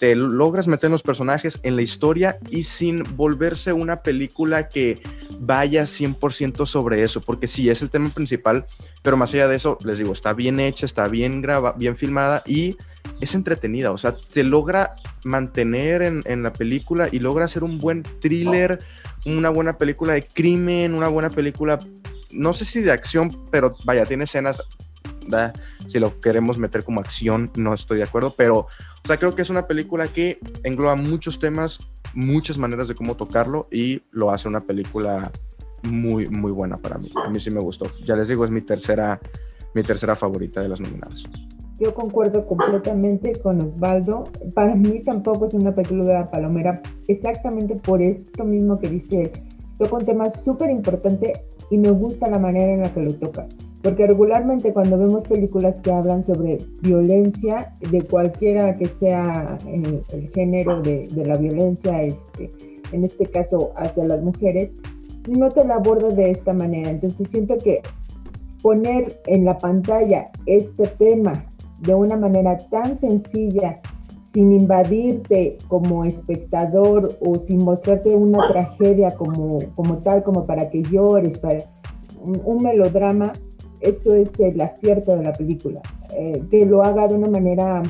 te logras meter en los personajes, en la historia y sin volverse una película que vaya 100% sobre eso, porque sí, es el tema principal, pero más allá de eso, les digo, está bien hecha, está bien grabada, bien filmada y es entretenida, o sea, te logra mantener en, en, la película y logra hacer un buen thriller, una buena película de crimen, una buena película, no sé si de acción, pero vaya, tiene escenas, si lo queremos meter como acción, no estoy de acuerdo, pero, o sea, creo que es una película que engloba muchos temas, muchas maneras de cómo tocarlo y lo hace una película muy, muy buena para mí. A mí sí me gustó. Ya les digo, es mi tercera, mi tercera favorita de las nominadas. Yo concuerdo completamente con Osvaldo. Para mí tampoco es una película de palomera, exactamente por esto mismo que dice. Toca un tema súper importante y me gusta la manera en la que lo toca. Porque regularmente cuando vemos películas que hablan sobre violencia, de cualquiera que sea el, el género de, la violencia, este, en este caso hacia las mujeres, no te la aborda de esta manera. Entonces siento que poner en la pantalla este tema de una manera tan sencilla, sin invadirte como espectador o sin mostrarte una tragedia como, como tal, como para que llores, para un melodrama, eso es el acierto de la película. Eh, que lo haga de una manera,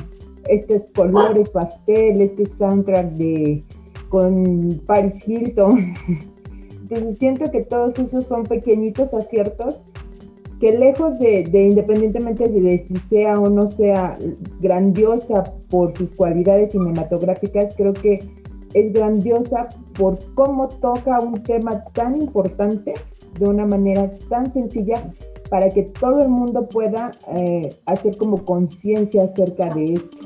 estos colores pastel, este soundtrack de con Paris Hilton. Entonces siento que todos esos son pequeñitos aciertos que lejos de, de, independientemente de si sea o no sea grandiosa por sus cualidades cinematográficas, creo que es grandiosa por cómo toca un tema tan importante de una manera tan sencilla para que todo el mundo pueda eh, hacer como conciencia acerca de esto.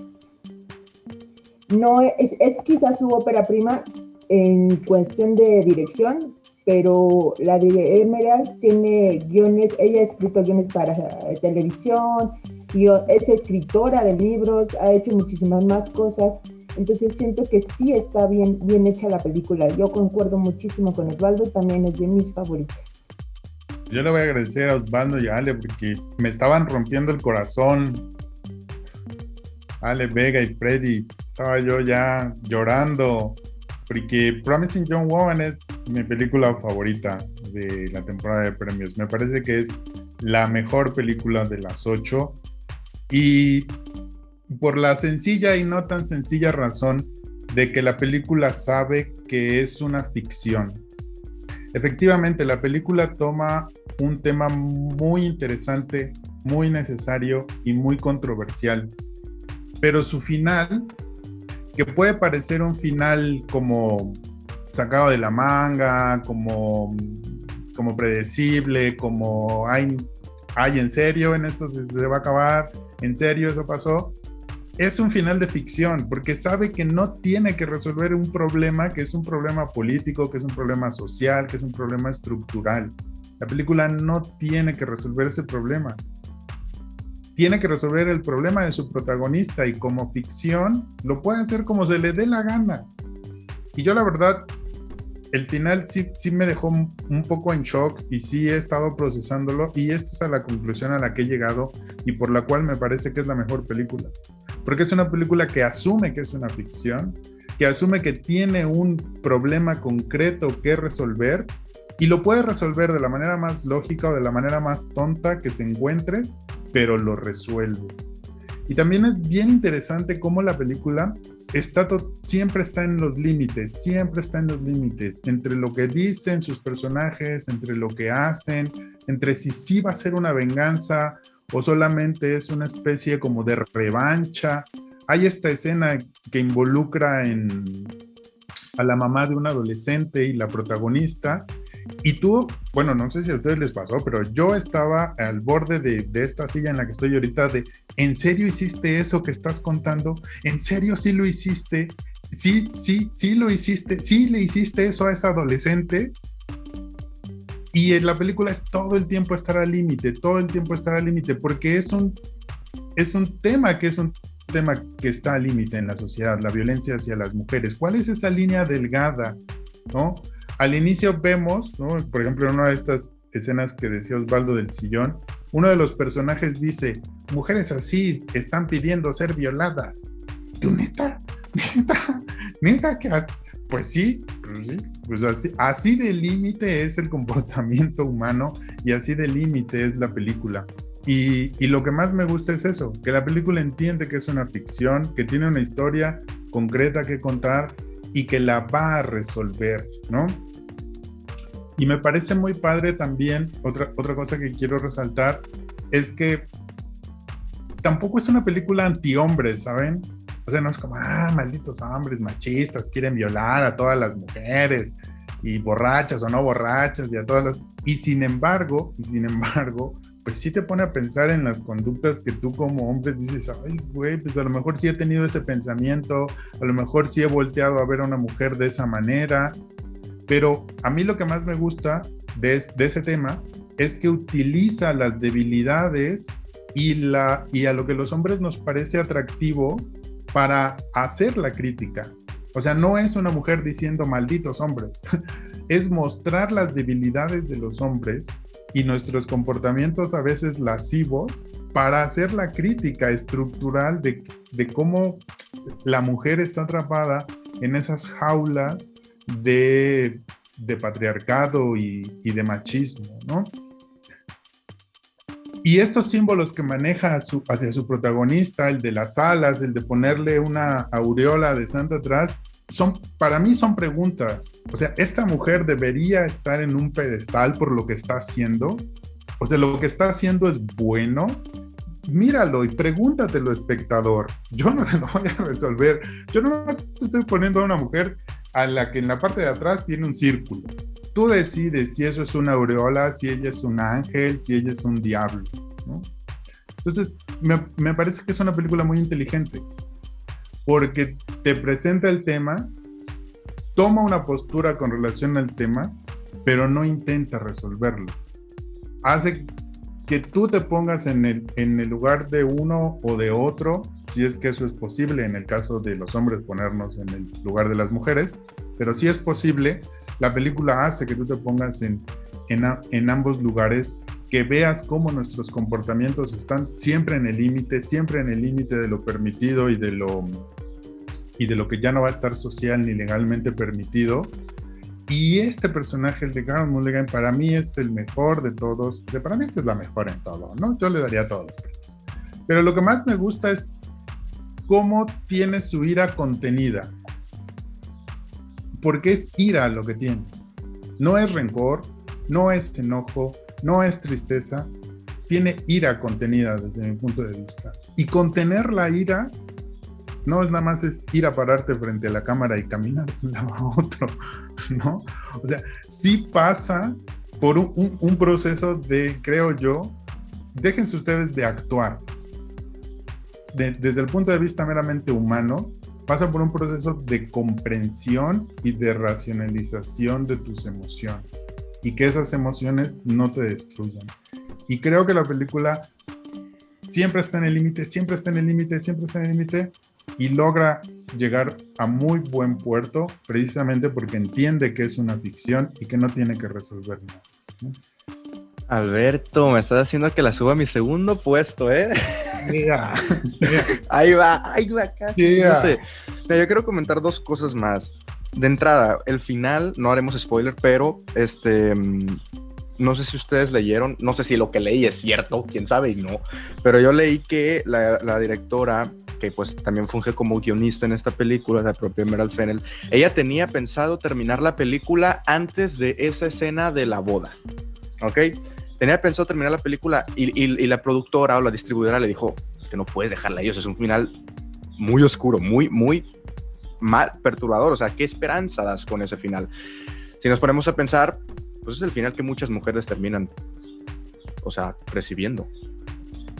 No es, es quizás su ópera prima en cuestión de dirección, pero la de Emerald tiene guiones, ella ha escrito guiones para eh, televisión, y es escritora de libros, ha hecho muchísimas más cosas, entonces siento que sí está bien, bien hecha la película. Yo concuerdo muchísimo con Osvaldo, también es de mis favoritos. Yo le voy a agradecer a Osvaldo y a Ale porque me estaban rompiendo el corazón. Ale Vega y Freddy, estaba yo ya llorando porque Promising Young Woman es mi película favorita de la temporada de premios. Me parece que es la mejor película de las ocho y por la sencilla y no tan sencilla razón de que la película sabe que es una ficción. Efectivamente, la película toma un tema muy interesante, muy necesario y muy controversial, pero su final que puede parecer un final como sacado de la manga, como, como predecible, como hay, hay en serio, en esto se, se va a acabar, en serio eso pasó. Es un final de ficción, porque sabe que no tiene que resolver un problema que es un problema político, que es un problema social, que es un problema estructural. La película no tiene que resolver ese problema tiene que resolver el problema de su protagonista y como ficción lo puede hacer como se le dé la gana. Y yo la verdad, el final sí, sí me dejó un poco en shock y sí he estado procesándolo y esta es la conclusión a la que he llegado y por la cual me parece que es la mejor película. Porque es una película que asume que es una ficción, que asume que tiene un problema concreto que resolver y lo puede resolver de la manera más lógica o de la manera más tonta que se encuentre, pero lo resuelve. Y también es bien interesante cómo la película está siempre está en los límites, siempre está en los límites, entre lo que dicen sus personajes, entre lo que hacen, entre si sí va a ser una venganza o solamente es una especie como de revancha. Hay esta escena que involucra a la mamá de un adolescente y la protagonista, y tú, bueno, no sé si a ustedes les pasó, pero yo estaba al borde de, de, esta silla en la que estoy ahorita de, ¿en serio hiciste eso que estás contando? ¿En serio sí lo hiciste? Sí, sí, sí lo hiciste, sí le hiciste eso a esa adolescente. Y en la película es todo el tiempo estar al límite, todo el tiempo estar al límite, porque es un, es un tema que es un tema que está al límite en la sociedad, la violencia hacia las mujeres. ¿Cuál es esa línea delgada? ¿No? al inicio vemos, ¿no? por ejemplo, en una de estas escenas que decía Osvaldo del sillón, uno de los personajes dice, mujeres así están pidiendo ser violadas. ¿Tú neta? ¿Neta? ¿Neta? Que, pues sí, Pues sí, pues así, así de límite es el comportamiento humano y así de límite es la película. Y, lo que más me gusta es eso, que la película entiende que es una ficción, que tiene una historia concreta que contar y que la va a resolver, ¿no? Y me parece muy padre también, otra, otra cosa que quiero resaltar, es que tampoco es una película anti-hombre, ¿saben? O sea, no es como, ah, malditos hombres machistas, quieren violar a todas las mujeres, y borrachas o no borrachas, y a todas las... Y sin embargo, y sin embargo, pues sí te pone a pensar en las conductas que tú como hombre dices, ay, güey, pues a lo mejor sí he tenido ese pensamiento, a lo mejor sí he volteado a ver a una mujer de esa manera, pero a mí lo que más me gusta de, de ese tema es que utiliza las debilidades y, la, y a lo que los hombres nos parece atractivo para hacer la crítica. O sea, no es una mujer diciendo malditos hombres, es mostrar las debilidades de los hombres y nuestros comportamientos a veces lascivos para hacer la crítica estructural de, cómo la mujer está atrapada en esas jaulas de, de patriarcado y, y, de machismo, ¿no? Y estos símbolos que maneja hacia su protagonista, el de las alas, el de ponerle una aureola de santa atrás, son, para mí son preguntas. O sea, ¿esta mujer debería estar en un pedestal por lo que está haciendo? O sea, ¿lo que está haciendo es bueno? Míralo y pregúntatelo, espectador. Yo no te lo voy a resolver. Yo no estoy poniendo a una mujer a la que en la parte de atrás tiene un círculo tú decides si eso es una aureola, si ella es un ángel, si ella es un diablo. ¿no? Entonces, me, me, parece que es una película muy inteligente, porque te presenta el tema, toma una postura con relación al tema, pero no intenta resolverlo. Hace que tú te pongas en el, en el lugar de uno o de otro, si es que eso es posible, en el caso de los hombres ponernos en el lugar de las mujeres, pero si es posible, la película hace que tú te pongas en, en, ambos lugares, que veas cómo nuestros comportamientos están siempre en el límite, siempre en el límite de lo permitido y de lo, y de lo que ya no va a estar social ni legalmente permitido. Y este personaje, el de Carol Mulligan, para mí es el mejor de todos. O sea, para mí este es la mejor en todo, ¿no? Yo le daría todos los premios. Pero lo que más me gusta es cómo tiene su ira contenida porque es ira lo que tiene. No es rencor, no es enojo, no es tristeza, tiene ira contenida desde mi punto de vista. Y contener la ira no es nada más es ir a pararte frente a la cámara y caminar de un lado a otro, ¿no? O sea, sí pasa por un, un proceso de, creo yo, déjense ustedes de actuar. De, desde el punto de vista meramente humano, pasa por un proceso de comprensión y de racionalización de tus emociones y que esas emociones no te destruyan. Y creo que la película siempre está en el límite, siempre está en el límite, siempre está en el límite y logra llegar a muy buen puerto precisamente porque entiende que es una ficción y que no tiene que resolver nada. Alberto, me estás haciendo que la suba a mi segundo puesto, ¿eh? ahí va, ahí va casi. No sé. Pero yo quiero comentar dos cosas más. De entrada, el final, no haremos spoiler, pero este. Mm, no sé si ustedes leyeron, no sé si lo que leí es cierto, quién sabe y no, pero yo leí que la, la directora que pues también funge como guionista en esta película, la propia Emerald Fennel, ella tenía pensado terminar la película antes de esa escena de la boda. ¿Ok? Tenía pensado terminar la película y, la productora o la distribuidora le dijo, es que no puedes dejarla ahí, es un final muy oscuro, muy, muy mal, perturbador, o sea, ¿qué esperanza das con ese final? Si nos ponemos a pensar, pues es el final que muchas mujeres terminan, o sea, recibiendo.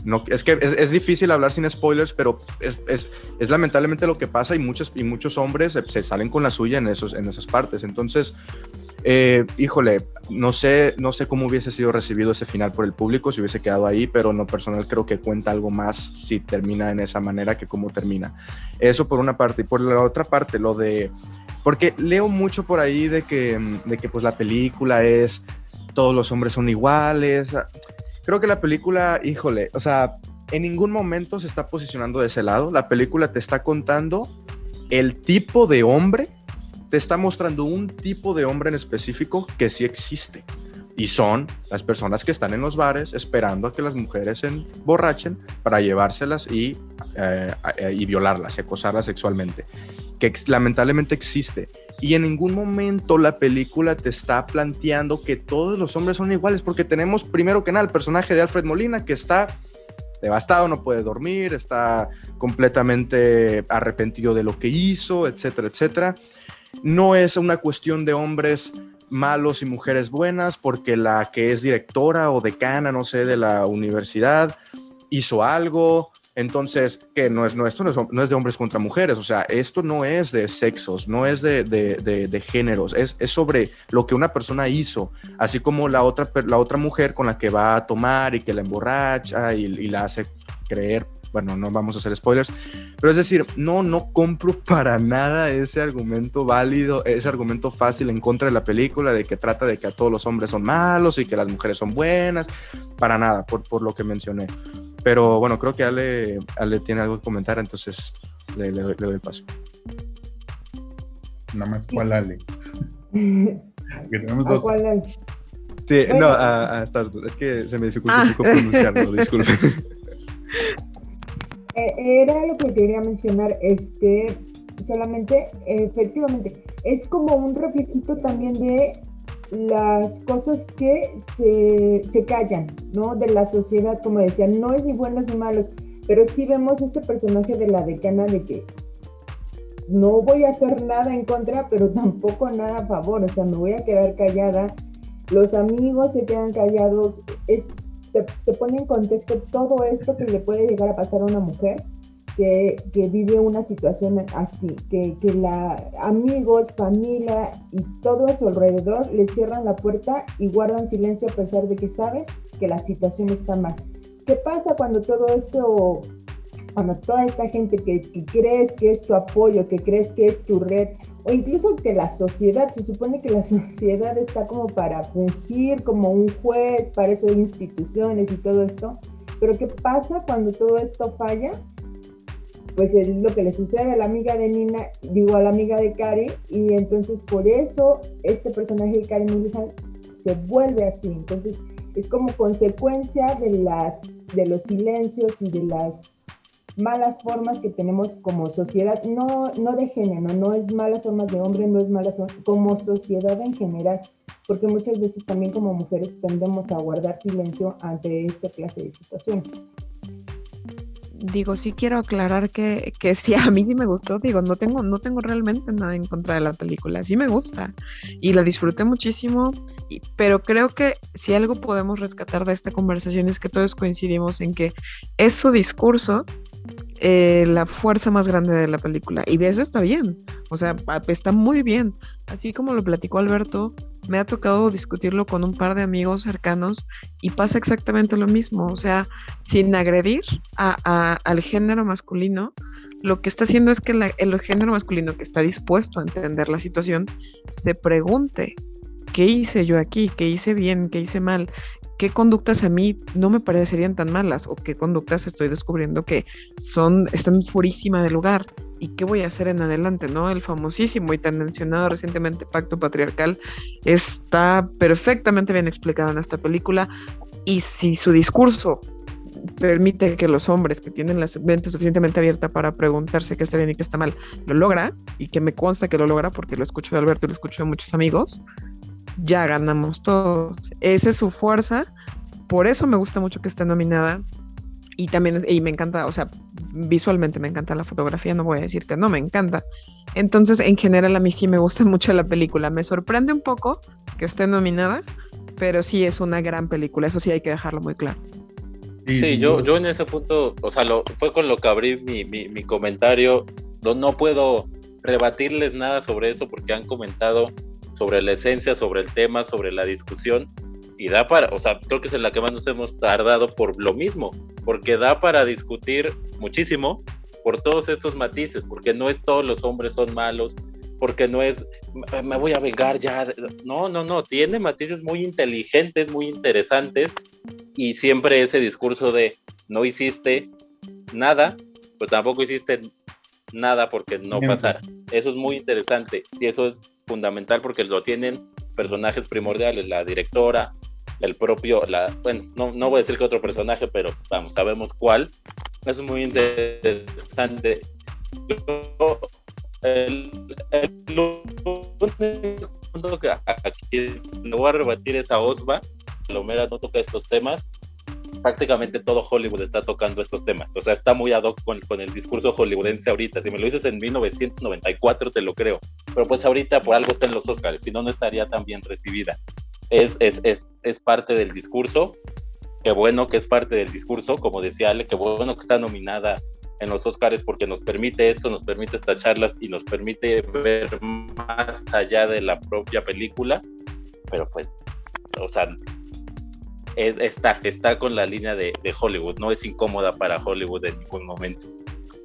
No, es que es, difícil hablar sin spoilers, pero es, es, es, lamentablemente lo que pasa y muchos, y muchos hombres se, se, salen con la suya en, esos, en esas partes. Entonces, eh, híjole, no sé, no sé cómo hubiese sido recibido ese final por el público si hubiese quedado ahí, pero en lo personal creo que cuenta algo más si termina en esa manera que cómo termina. Eso por una parte. Y por la otra parte, lo de... Porque leo mucho por ahí de que, de que pues la película es todos los hombres son iguales. Creo que la película, híjole, o sea, en ningún momento se está posicionando de ese lado. La película te está contando el tipo de hombre te está mostrando un tipo de hombre en específico que sí existe. Y son las personas que están en los bares esperando a que las mujeres se emborrachen para llevárselas y, eh, y violarlas, y acosarlas sexualmente. Que lamentablemente existe. Y en ningún momento la película te está planteando que todos los hombres son iguales, porque tenemos primero que nada el personaje de Alfred Molina que está devastado, no puede dormir, está completamente arrepentido de lo que hizo, etcétera, etcétera. No es una cuestión de hombres malos y mujeres buenas, porque la que es directora o decana, no sé, de la universidad hizo algo, entonces, que no es, no, esto no es, de hombres contra mujeres, o sea, esto no es de sexos, no es de, géneros, es, sobre lo que una persona hizo, así como la otra, la otra mujer con la que va a tomar y que la emborracha y, y la hace creer bueno, no vamos a hacer spoilers, pero es decir, no, no compro para nada ese argumento válido, ese argumento fácil en contra de la película de que trata de que a todos los hombres son malos y que las mujeres son buenas, para nada, por, por lo que mencioné. Pero bueno, creo que Ale, Ale tiene algo que comentar, entonces le, le, doy, el paso. Nada más, ¿cuál Ale? que tenemos dos. ¿Cuál Ale? Sí, no, a, a Es que se me dificulta un ah. poco pronunciarlo, disculpe. Eh, era lo que quería mencionar, este, solamente, efectivamente, es como un reflejito también de las cosas que se, callan, ¿no? De la sociedad, como decía, no es ni buenos ni malos, pero sí vemos este personaje de la decana de que no voy a hacer nada en contra, pero tampoco nada a favor, o sea, me voy a quedar callada, los amigos se quedan callados, te, te pone en contexto todo esto que le puede llegar a pasar a una mujer que, vive una situación así, que, que la amigos, familia y todo a su alrededor le cierran la puerta y guardan silencio a pesar de que saben que la situación está mal. ¿Qué pasa cuando todo esto, cuando toda esta gente que, que crees que es tu apoyo, que crees que es tu red, o incluso que la sociedad, se supone que la sociedad está como para fungir como un juez, para eso hay instituciones y todo esto, pero ¿qué pasa cuando todo esto falla? pues es lo que le sucede a la amiga de Nina, digo a la amiga de Karen, y entonces por eso este personaje de Karen Mulligan se vuelve así. Entonces es como consecuencia de, las, de los silencios y de las malas formas que tenemos como sociedad, no, no de género, no es malas formas de hombre, no es malas formas, como sociedad en general, porque muchas veces también como mujeres tendemos a guardar silencio ante esta clase de situaciones. Digo, sí quiero aclarar que, que sí, a mí sí me gustó, digo, no tengo, no tengo realmente nada en contra de la película, sí me gusta y la disfruté muchísimo, pero creo que si algo podemos rescatar de esta conversación es que todos coincidimos en que es su discurso eh, la fuerza más grande de la película. Y eso está bien, o sea, está muy bien. Así como lo platicó Alberto, me ha tocado discutirlo con un par de amigos cercanos y pasa exactamente lo mismo. O sea, sin agredir al género masculino, lo que está haciendo es que el género masculino que está dispuesto a entender la situación se pregunte, ¿qué hice yo aquí? ¿Qué hice bien? ¿Qué hice mal? Qué conductas a mí no me parecerían tan malas o qué conductas estoy descubriendo que son están furísima de lugar y qué voy a hacer en adelante, ¿no? El famosísimo y tan mencionado recientemente pacto patriarcal está perfectamente bien explicado en esta película y si su discurso permite que los hombres que tienen la mente suficientemente abierta para preguntarse qué está bien y qué está mal, lo logra, y que me consta que lo logra porque lo escucho de Alberto y lo escucho de muchos amigos, ya ganamos todos. Esa es su fuerza. Por eso me gusta mucho que esté nominada. Y también, y me encanta, o sea, visualmente me encanta la fotografía, no voy a decir que no, me encanta. Entonces, en general, a mí sí me gusta mucho la película. Me sorprende un poco que esté nominada, pero sí es una gran película, eso sí hay que dejarlo muy claro. Sí, yo, yo en ese punto, o sea, lo, fue con lo que abrí mi, mi, comentario. No, no puedo rebatirles nada sobre eso porque han comentado sobre la esencia, sobre el tema, sobre la discusión. Y da para, o sea, creo que es en la que más nos hemos tardado por lo mismo, porque da para discutir muchísimo por todos estos matices, porque no es todos los hombres son malos, porque no es, me voy a vengar ya. No, no, no, tiene matices muy inteligentes, muy interesantes, y siempre ese discurso de no hiciste nada, pues tampoco hiciste nada porque no pasara. Eso es muy interesante y eso es fundamental porque lo tienen personajes primordiales, la directora, el propio, la, bueno, no, no voy a decir que otro personaje, pero vamos, sabemos cuál. Es muy interesante. el, único que aquí no voy a rebatir es a Osva, Lomera no toca estos temas, prácticamente todo Hollywood está tocando estos temas. O sea, está muy ad hoc con, con, el discurso hollywoodense ahorita. Si me lo dices en 1994, te lo creo. Pero pues ahorita por algo está en los Oscars, si no, no estaría tan bien recibida. Es, es, es, es parte del discurso. Qué bueno que es parte del discurso, como decía Ale, qué bueno que está nominada en los Oscars porque nos permite esto, nos permite estas charlas y nos permite ver más allá de la propia película. Pero pues, o sea, está, está con la línea de, Hollywood, no es incómoda para Hollywood en ningún momento.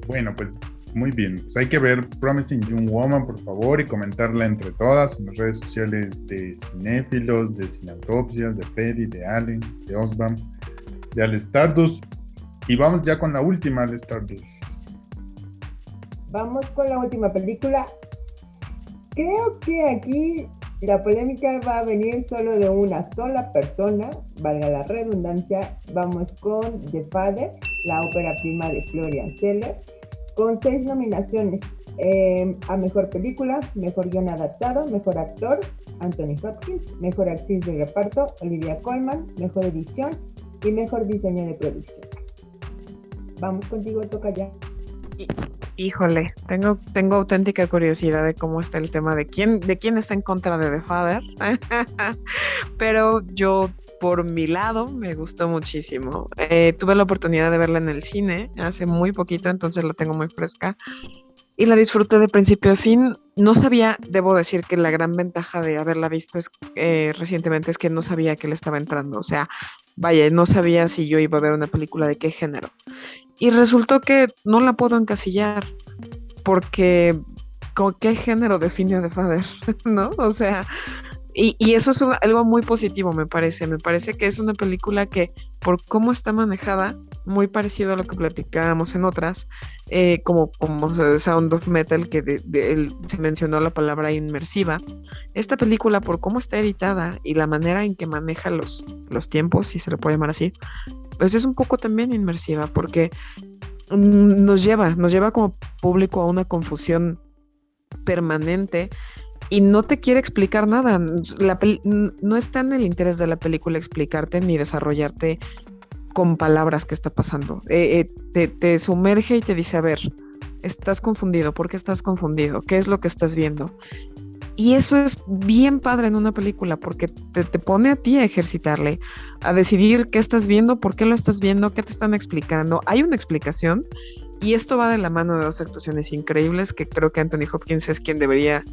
Bueno, pues muy bien. Pues hay que ver Promising Young Woman, por favor, y comentarla entre todas en las redes sociales de Cinéfilos, de Cineautopsias, de Pedi, de Allen, de Osbam, de Al Stardust. Y vamos ya con la última, Al Stardust. Vamos con la última película. Creo que aquí la polémica va a venir solo de una sola persona, valga la redundancia. Vamos con The Father, la ópera prima de Florian Zeller, con seis nominaciones em, a Mejor Película, Mejor Guión Adaptado, Mejor Actor, Anthony Hopkins, Mejor Actriz de Reparto, Olivia Colman, Mejor Edición y Mejor Diseño de Producción. Vamos contigo, toca ya. Híjole, tengo, tengo auténtica curiosidad de cómo está el tema de quién, de quién está en contra de The Father. Pero yo, por mi lado, me gustó muchísimo. Eh, tuve la oportunidad de verla en el cine hace muy poquito, entonces la tengo muy fresca. Y la disfruté de principio a fin. No sabía, debo decir que la gran ventaja de haberla visto es, eh, recientemente es que no sabía que le estaba entrando. O sea, vaya, no sabía si yo iba a ver una película de qué género. Y resultó que no la puedo encasillar porque ¿con qué género define a The Father? ¿No? O sea, y, eso es algo muy positivo, me parece. Me parece que es una película que, por cómo está manejada, muy parecido a lo que platicábamos en otras, eh, como, como Sound of Metal, que se mencionó la palabra inmersiva. Esta película, por cómo está editada y la manera en que maneja los, los tiempos, si se le puede llamar así, pues es un poco también inmersiva porque mm, nos lleva, nos lleva como público a una confusión permanente y no te quiere explicar nada. no está en el interés de la película explicarte ni desarrollarte con palabras qué está pasando. Eh, eh, te, te, sumerge y te dice, a ver, estás confundido, ¿por qué estás confundido? ¿Qué es lo que estás viendo? Y eso es bien padre en una película porque te, pone a ti a ejercitarle, a decidir qué estás viendo, por qué lo estás viendo, qué te están explicando. Hay una explicación y esto va de la mano de dos actuaciones increíbles que creo que Anthony Hopkins es quien debería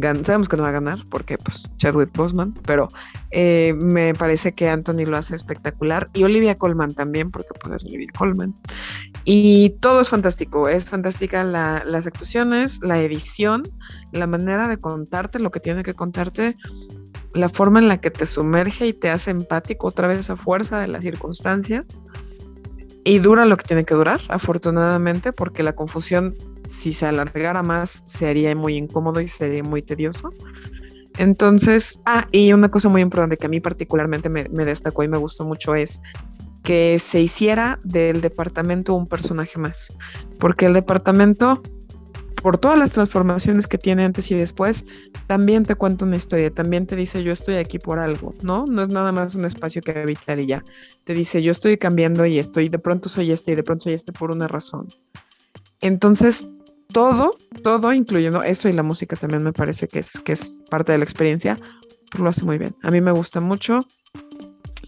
sabemos que no va a ganar porque pues Chadwick Boseman, pero eh, me parece que Anthony lo hace espectacular y Olivia Colman también porque pues es Olivia Colman. Y todo es fantástico, es fantástica las actuaciones, la edición, la manera de contarte lo que tiene que contarte, la forma en la que te sumerge y te hace empático otra vez a fuerza de las circunstancias y dura lo que tiene que durar, afortunadamente, porque la confusión, si se alargara más, sería muy incómodo y sería muy tedioso. Entonces, ah, y una cosa muy importante que a mí particularmente me, me destacó y me gustó mucho es que se hiciera del departamento un personaje más, porque el departamento por todas las transformaciones que tiene antes y después, también te cuenta una historia, también te dice yo estoy aquí por algo, ¿no? No es nada más un espacio que habitar y ya. Te dice yo estoy cambiando y estoy, de pronto soy este y de pronto soy este por una razón. Entonces, todo, todo, incluyendo eso y la música también me parece que es, que es parte de la experiencia, lo hace muy bien. A mí me gusta mucho.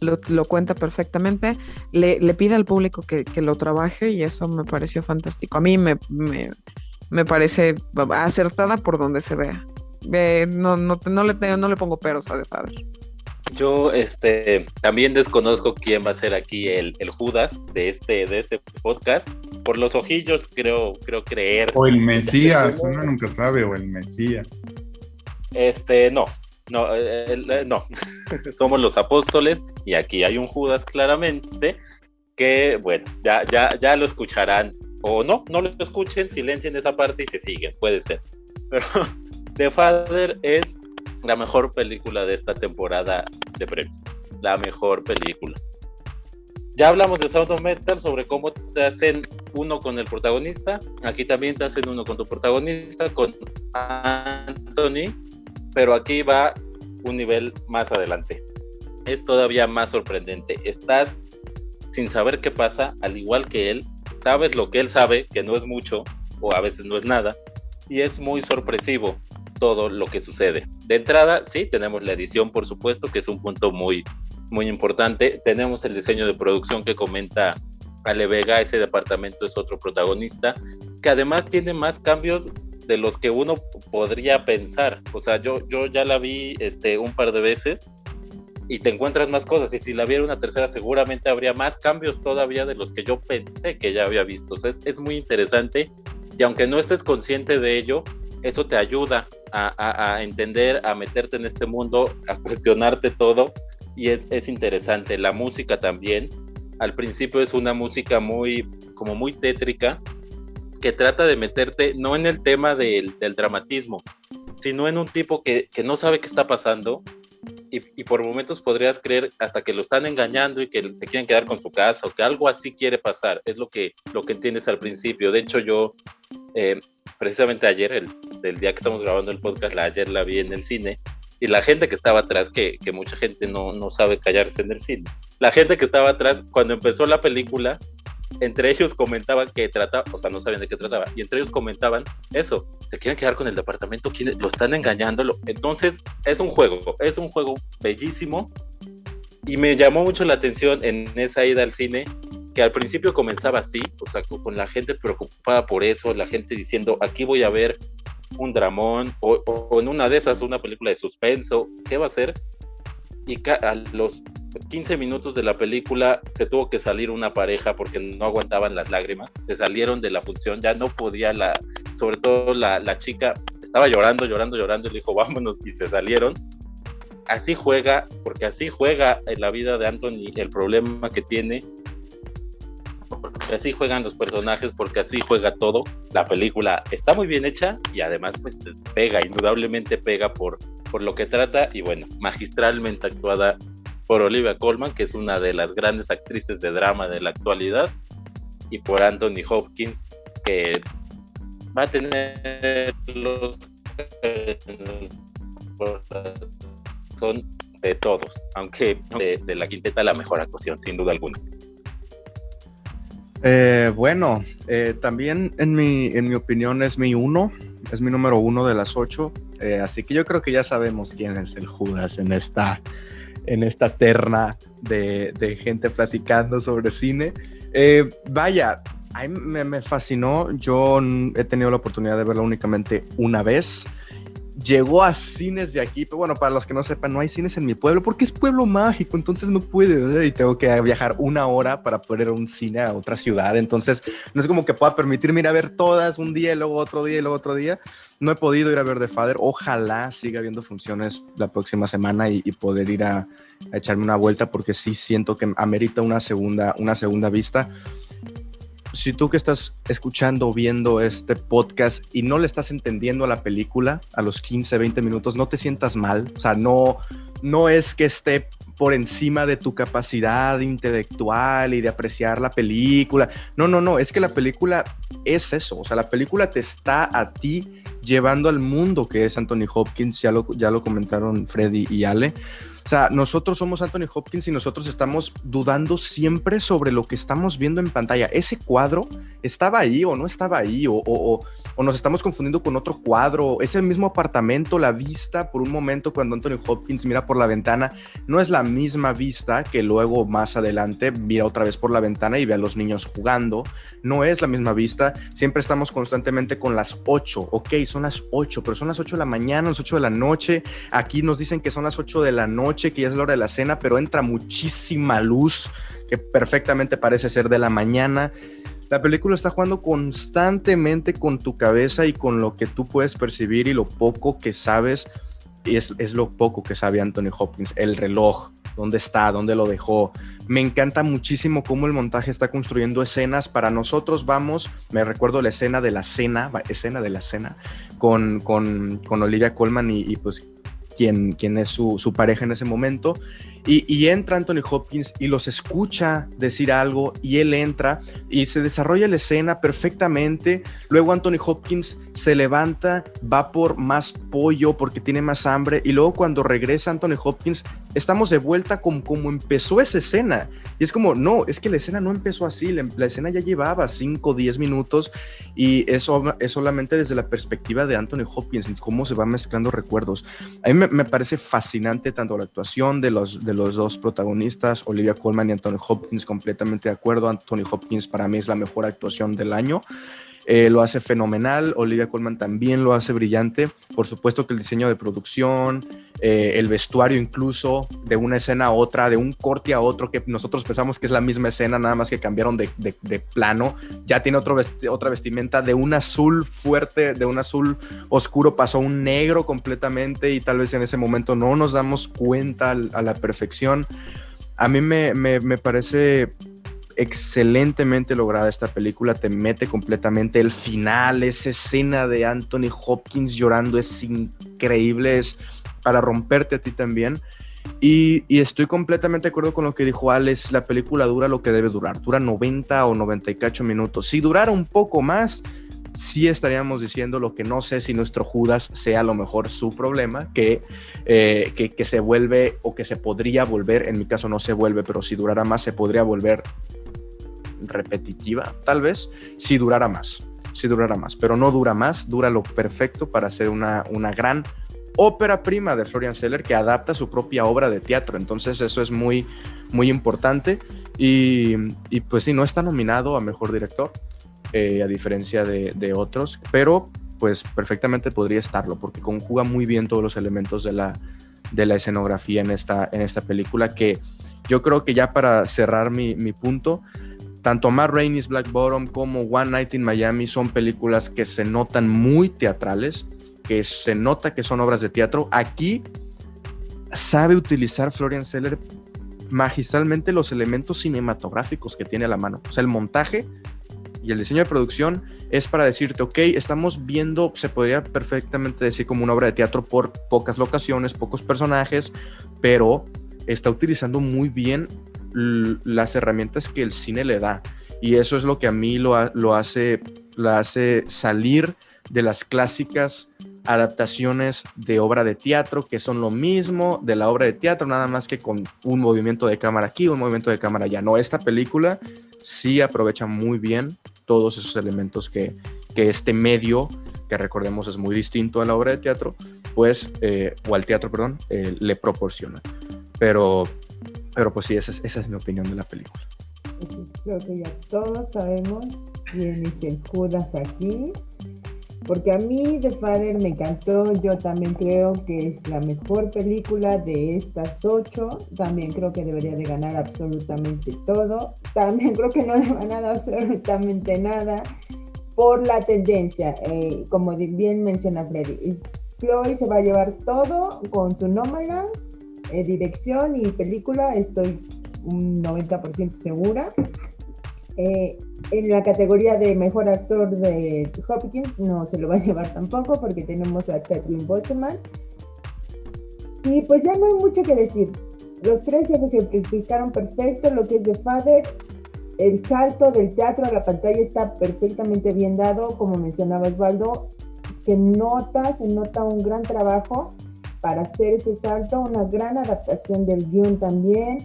Lo, cuenta perfectamente, le, pide al público que, lo trabaje y eso me pareció fantástico. A mí me parece acertada por donde se vea. no, no, no, le, no le pongo peros a The Father. Yo este, también desconozco quién va a ser aquí el, el, Judas de este, de este podcast. Por los ojillos creo, creo creer. O el Mesías, uno nunca sabe, o el Mesías. Este, no, no, eh, no. Somos los apóstoles y aquí hay un Judas claramente que, bueno, ya, ya, ya lo escucharán O no, no lo escuchen, silencien esa parte y se siguen, puede ser. Pero The Father es la mejor película de esta temporada de premios. La mejor película. Ya hablamos de Sound of Metal sobre cómo te hacen uno con el protagonista. Aquí también te hacen uno con tu protagonista, con Anthony. Pero aquí va un nivel más adelante. Es todavía más sorprendente. Estás sin saber qué pasa, al igual que él. Sabes lo que él sabe, que no es mucho, o a veces no es nada. Y es muy sorpresivo todo lo que sucede. De entrada, sí, tenemos la edición, por supuesto, que es un punto muy, muy importante. Tenemos el diseño de producción que comenta Ale Vega, ese departamento es otro protagonista, que además tiene más cambios de los que uno podría pensar. O sea, yo, yo ya la vi este, un par de veces y te encuentras más cosas. Y si la viera una tercera, seguramente habría más cambios todavía de los que yo pensé que ya había visto. O sea, es, es muy interesante y aunque no estés consciente de ello, eso te ayuda a, entender, a meterte en este mundo, a cuestionarte todo y es, interesante. La música también, al principio es una música muy, como muy tétrica, que trata de meterte no en el tema del, dramatismo, sino en un tipo que, no sabe qué está pasando y, por momentos podrías creer hasta que lo están engañando y que se quieren quedar con su casa o que algo así quiere pasar. Es lo que, lo que entiendes al principio. De hecho, yo eh, precisamente ayer, el, día que estamos grabando el podcast, la, ayer la vi en el cine, y la gente que estaba atrás, que, mucha gente no, no sabe callarse en el cine, la gente que estaba atrás, cuando empezó la película, entre ellos comentaban que trataba, o sea, no sabían de qué trataba, y entre ellos comentaban eso, se quieren quedar con el departamento, lo están engañándolo. Entonces, es un juego, es un juego bellísimo, y me llamó mucho la atención en esa ida al cine que al principio comenzaba así, o sea, con la gente preocupada por eso, la gente diciendo, aquí voy a ver un dramón, o, en una de esas, una película de suspenso, ¿qué va a ser? Y a los 15 minutos de la película se tuvo que salir una pareja porque no aguantaban las lágrimas, se salieron de la función, ya no podía la, sobre todo la, la chica, estaba llorando, llorando, llorando, y le dijo, vámonos, y se salieron. Así juega, porque así juega en la vida de Anthony, el problema que tiene así juegan los personajes, porque así juega todo. La película está muy bien hecha y además pues pega, indudablemente pega por, por lo que trata y bueno, magistralmente actuada por Olivia Colman, que es una de las grandes actrices de drama de la actualidad, y por Anthony Hopkins, que va a tener los son de todos, aunque de, de la quinteta la mejor actuación, sin duda alguna. Eh, bueno, eh, también en mi, en mi opinión es mi uno, es mi número uno de las ocho, eh, así que yo creo que ya sabemos quién es el Judas en esta, en esta terna de, gente platicando sobre cine. vaya, me, me fascinó, yo he tenido la oportunidad de verla únicamente una vez llegó a cines de aquí, pero bueno, para los que no sepan, no hay cines en mi pueblo porque es pueblo mágico, entonces no puede, y tengo que viajar una hora para poder ir a un cine a otra ciudad, entonces no es como que pueda permitirme ir a ver todas un día y luego otro día y luego otro día. No he podido ir a ver The Father, ojalá siga habiendo funciones la próxima semana y, poder ir a, a, echarme una vuelta porque sí siento que amerita una segunda, una segunda vista si tú que estás escuchando o viendo este podcast y no le estás entendiendo a la película a los 15, 20 minutos, no te sientas mal. O sea, no, no es que esté por encima de tu capacidad intelectual y de apreciar la película. No, no, no, es que la película es eso. O sea, la película te está a ti llevando al mundo que es Anthony Hopkins, ya lo, ya lo comentaron Freddy y Ale. O sea, nosotros somos Anthony Hopkins y nosotros estamos dudando siempre sobre lo que estamos viendo en pantalla. Ese cuadro estaba ahí o no estaba ahí, o, o, nos estamos confundiendo con otro cuadro. Ese mismo apartamento, la vista por un momento cuando Anthony Hopkins mira por la ventana, no es la misma vista que luego más adelante mira otra vez por la ventana y ve a los niños jugando. No es la misma vista. Siempre estamos constantemente con las 8. Ok, son las 8, pero son las 8 de la mañana, las 8 de la noche. Aquí nos dicen que son las 8 de la noche que ya es la hora de la cena, pero entra muchísima luz que perfectamente parece ser de la mañana. La película está jugando constantemente con tu cabeza y con lo que tú puedes percibir y lo poco que sabes, y es, es lo poco que sabe Anthony Hopkins, el reloj. dónde está, dónde lo dejó. Me encanta muchísimo cómo el montaje está construyendo escenas. Para nosotros vamos, me recuerdo la escena de la cena, escena de la cena, con, con, con Olivia Colman y, y pues quien, es su, su, pareja en ese momento. Y, y, entra Anthony Hopkins y los escucha decir algo y él entra y se desarrolla la escena perfectamente. Luego Anthony Hopkins se levanta, va por más pollo porque tiene más hambre y luego cuando regresa Anthony Hopkins estamos de vuelta como, como empezó esa escena. Y es como, no, es que la escena no empezó así, la, escena ya llevaba 5 o 10 minutos y eso es solamente desde la perspectiva de Anthony Hopkins cómo se van mezclando recuerdos. A mí me, me parece fascinante tanto la actuación de los, de los dos protagonistas, Olivia Colman y Anthony Hopkins, completamente de acuerdo. Anthony Hopkins para mí es la mejor actuación del año. Eh, lo hace fenomenal, Olivia Colman también lo hace brillante. Por supuesto que el diseño de producción, eh, el vestuario incluso, de una escena a otra, de un corte a otro, que nosotros pensamos que es la misma escena, nada más que cambiaron de, plano. Ya tiene otro otra vestimenta de un azul fuerte, de un azul oscuro, pasó a un negro completamente y tal vez en ese momento no nos damos cuenta a la perfección. A mí me, me, me parece excelentemente lograda esta película, te mete completamente el final, esa escena de Anthony Hopkins llorando es increíble, es para romperte a ti también. Y, estoy completamente de acuerdo con lo que dijo Alex, la película dura lo que debe durar, dura 90 o 98 minutos. Si durara un poco más, sí estaríamos diciendo lo que no sé si nuestro Judas sea a lo mejor su problema, que, eh, que, que, se vuelve o que se podría volver, en mi caso no se vuelve, pero si durara más se podría volver repetitiva, tal vez, si durara más, si durara más, pero no dura más, dura lo perfecto para hacer una, una gran ópera prima de Florian Seller que adapta su propia obra de teatro, entonces eso es muy, muy importante. Y, y pues sí, no está nominado a Mejor Director, eh, a diferencia de, de otros, pero pues perfectamente podría estarlo, porque conjuga muy bien todos los elementos de la, de la escenografía en esta, en esta película, que yo creo que ya para cerrar mi, mi punto, tanto Matt Rainey's Black Bottom como One Night in Miami son películas que se notan muy teatrales, que se nota que son obras de teatro. Aquí sabe utilizar Florian Seller magistralmente los elementos cinematográficos que tiene a la mano. O sea, el montaje y el diseño de producción es para decirte, ok, estamos viendo, se podría perfectamente decir como una obra de teatro por pocas locaciones, pocos personajes, pero está utilizando muy bien las herramientas que el cine le da. Y eso es lo que a mí lo, lo hace, la hace salir de las clásicas adaptaciones de obra de teatro que son lo mismo de la obra de teatro, nada más que con un movimiento de cámara aquí, un movimiento de cámara allá. No, esta película sí aprovecha muy bien todos esos elementos que, que este medio, que recordemos es muy distinto a la obra de teatro, pues, eh, o al teatro, perdón, eh, le proporciona. Pero pero pues sí, esa es, esa es mi opinión de la película. Creo que ya todos sabemos quién es el Judas aquí. Porque a mí The Father me encantó, yo también creo que es la mejor película de estas ocho, también creo que debería de ganar absolutamente todo, también creo que no le van a dar absolutamente nada por la tendencia, eh, como bien menciona Freddy, Chloe se va a llevar todo con su Nomadland eh, dirección y película estoy un 90% segura. Eh, en la categoría de mejor actor de Hopkins no se lo va a llevar tampoco porque tenemos a Chadwick Boseman. Y pues ya no hay mucho que decir. Los tres ya ejemplificaron perfecto lo que es The Father. El salto del teatro a la pantalla está perfectamente bien dado, como mencionaba Osvaldo. Se nota, se nota un gran trabajo para hacer ese salto, una gran adaptación del guion también.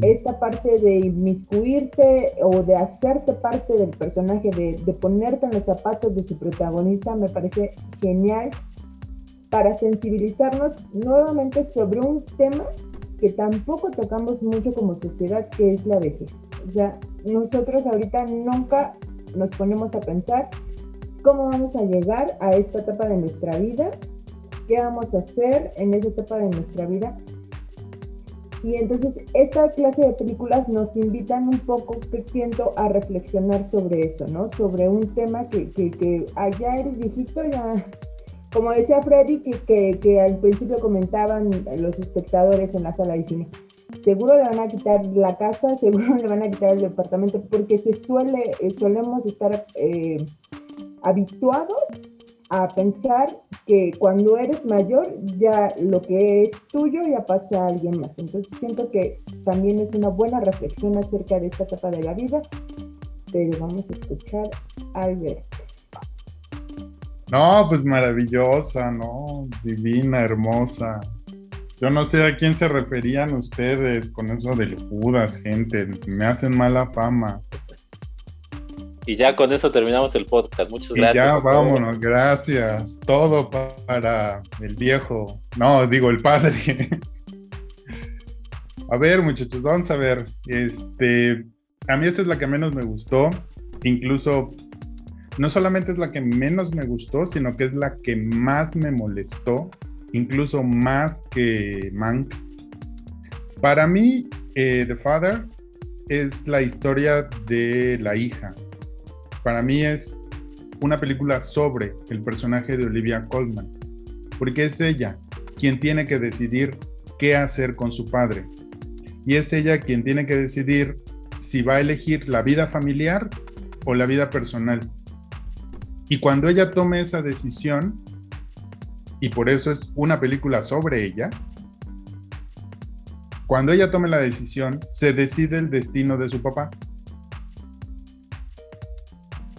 Esta parte de inmiscuirte o de hacerte parte del personaje, de, de ponerte en los zapatos de su protagonista, me parece genial para sensibilizarnos nuevamente sobre un tema que tampoco tocamos mucho como sociedad, que es la vejez. O sea, nosotros ahorita nunca nos ponemos a pensar cómo vamos a llegar a esta etapa de nuestra vida qué vamos a hacer en esa etapa de nuestra vida. Y entonces esta clase de películas nos invitan un poco, que siento, a reflexionar sobre eso, ¿no? Sobre un tema que, que, que ah, ya eres viejito, ya... Como decía Freddy, que, que, que al principio comentaban los espectadores en la sala de cine, seguro le van a quitar la casa, seguro le van a quitar el departamento, porque se suele, eh, solemos estar eh, habituados a pensar que cuando eres mayor ya lo que es tuyo ya pasa a alguien más. Entonces siento que también es una buena reflexión acerca de esta etapa de la vida, pero vamos a escuchar a Albert. No, pues maravillosa, ¿no? Divina, hermosa. Yo no sé a quién se referían ustedes con eso del Judas, gente. Me hacen mala fama. Y ya con eso terminamos el podcast. Muchas gracias. ya vámonos, gracias. Todo para el viejo. No, digo el padre. a ver, muchachos, vamos a ver. Este, a mí esta es la que menos me gustó. Incluso, no solamente es la que menos me gustó, sino que es la que más me molestó. Incluso más que Mank. Para mí, eh, The Father es la historia de la hija para mí es una película sobre el personaje de Olivia Colman, porque es ella quien tiene que decidir qué hacer con su padre. Y es ella quien tiene que decidir si va a elegir la vida familiar o la vida personal. Y cuando ella tome esa decisión, y por eso es una película sobre ella, cuando ella tome la decisión, se decide el destino de su papá.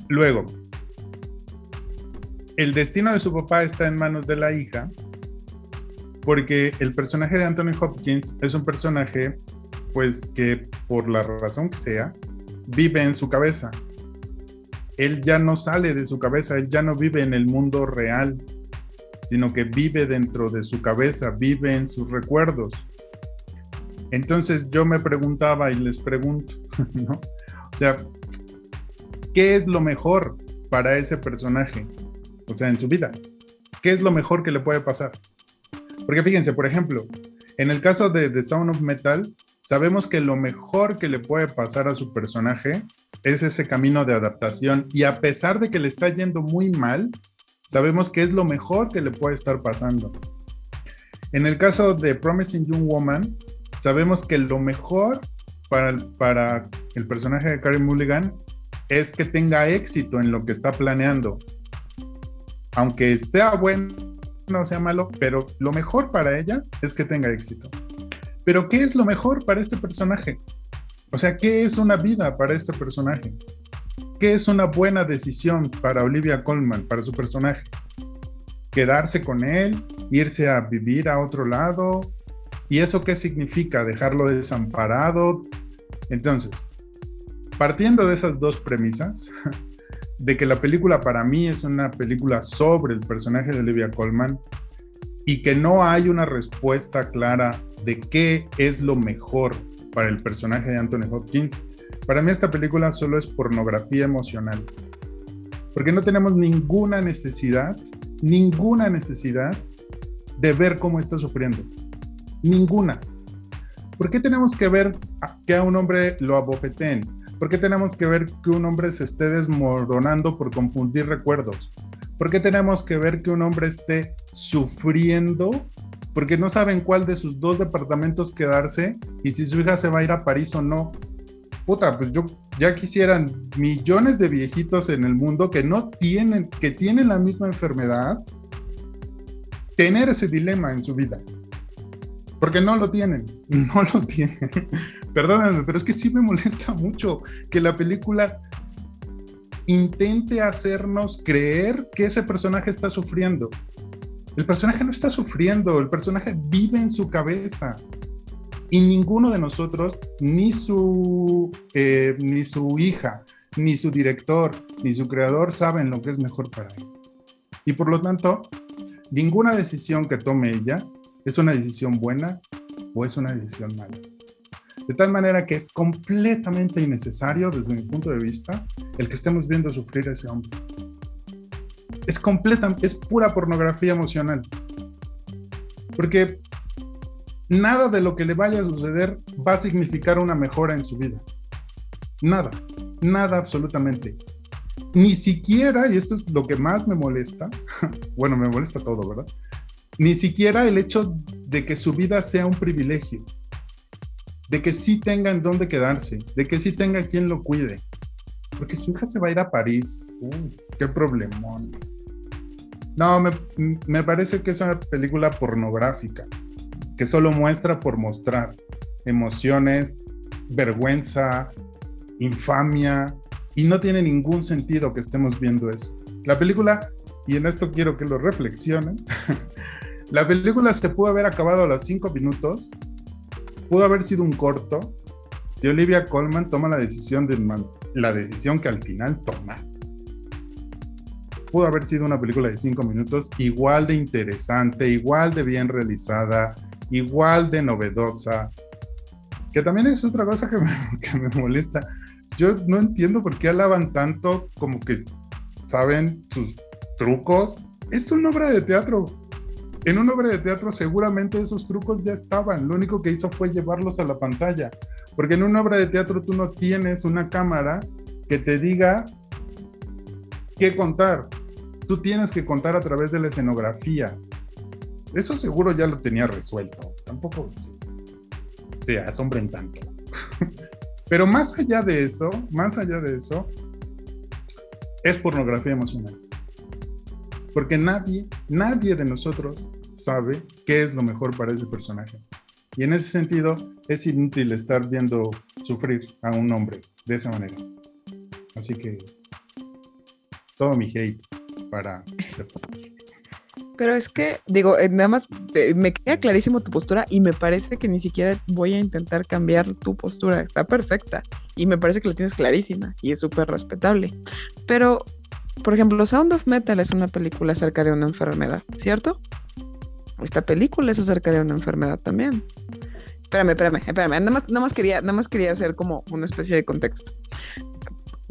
Luego, el destino de su papá está en manos de la hija, porque el personaje de Anthony Hopkins es un personaje, pues que por la razón que sea, vive en su cabeza. Él ya no sale de su cabeza, él ya no vive en el mundo real, sino que vive dentro de su cabeza, vive en sus recuerdos. Entonces yo me preguntaba y les pregunto, ¿no? O sea, ¿qué es lo mejor para ese personaje? O sea, en su vida. ¿Qué es lo mejor que le puede pasar? Porque fíjense, por ejemplo, en el caso de The Sound of Metal, sabemos que lo mejor que le puede pasar a su personaje es ese camino de adaptación y a pesar de que le está yendo muy mal, sabemos que es lo mejor que le puede estar pasando. En el caso de Promising Young Woman, sabemos que lo mejor para para el personaje de Karen Mulligan es que tenga éxito en lo que está planeando. Aunque sea bueno o sea malo, pero lo mejor para ella es que tenga éxito. Pero ¿qué es lo mejor para este personaje? O sea, ¿qué es una vida para este personaje? ¿Qué es una buena decisión para Olivia Colman, para su personaje? ¿Quedarse con él? ¿Irse a vivir a otro lado? ¿Y eso qué significa? ¿Dejarlo desamparado? Entonces, partiendo de esas dos premisas, de que la película para mí es una película sobre el personaje de Olivia Colman y que no hay una respuesta clara de qué es lo mejor para el personaje de Anthony Hopkins, para mí esta película solo es pornografía emocional. Porque no tenemos ninguna necesidad, ninguna necesidad de ver cómo está sufriendo. Ninguna. ¿Por qué tenemos que ver que a un hombre lo abofeten? ¿Por qué tenemos que ver que un hombre se esté desmoronando por confundir recuerdos? ¿Por qué tenemos que ver que un hombre esté sufriendo porque no saben cuál de sus dos departamentos quedarse y si su hija se va a ir a París o no? Puta, pues yo ya quisieran millones de viejitos en el mundo que no tienen, que tienen la misma enfermedad, tener ese dilema en su vida. Porque no lo tienen, no lo tienen. Perdónenme, pero es que sí me molesta mucho que la película intente hacernos creer que ese personaje está sufriendo. El personaje no está sufriendo, el personaje vive en su cabeza. Y ninguno de nosotros, ni su, eh, ni su hija, ni su director, ni su creador saben lo que es mejor para él. Y por lo tanto, ninguna decisión que tome ella ¿Es una decisión buena o es una decisión mala? De tal manera que es completamente innecesario, desde mi punto de vista, el que estemos viendo sufrir a ese hombre. Es completa, es pura pornografía emocional. Porque nada de lo que le vaya a suceder va a significar una mejora en su vida. Nada, nada absolutamente. Ni siquiera, y esto es lo que más me molesta, bueno, me molesta todo, ¿verdad? Ni siquiera el hecho de que su vida sea un privilegio. de que sí tenga en dónde quedarse, de que sí tenga quien lo cuide. Porque su hija se va a ir a París. Uy, qué problemón. No, me, me parece que es una película pornográfica, que solo muestra por mostrar emociones, vergüenza, infamia, y no tiene ningún sentido que estemos viendo eso. La película, y en esto quiero que lo reflexionen, la película se pudo haber acabado a los cinco minutos, pudo haber sido un corto, si Olivia Colman toma la decisión de la decisión que al final toma. Pudo haber sido una película de cinco minutos igual de interesante, igual de bien realizada, igual de novedosa, que también es otra cosa que me, que me molesta. Yo no entiendo por qué alaban tanto como que saben sus trucos. Es una obra de teatro. En una obra de teatro seguramente esos trucos ya estaban. Lo único que hizo fue llevarlos a la pantalla. Porque en una obra de teatro tú no tienes una cámara que te diga qué contar. Tú tienes que contar a través de la escenografía. Eso seguro ya lo tenía resuelto. Tampoco se asombren tanto. Pero más allá de eso, más allá de eso, es pornografía emocional. Porque nadie, nadie de nosotros sabe qué es lo mejor para ese personaje. Y en ese sentido, es inútil estar viendo sufrir a un hombre de esa manera. Así que todo mi hate para... Pero es que, digo, eh, nada más me queda clarísimo tu postura y me parece que ni siquiera voy a intentar cambiar tu postura. Está perfecta y me parece que la tienes clarísima y es súper respetable. Pero, por ejemplo, Sound of Metal es una película acerca de una enfermedad, ¿cierto? Esta película es acerca de una enfermedad también. Espérame, espérame, espérame. Nada más, nada más, quería, nada más quería hacer como una especie de contexto.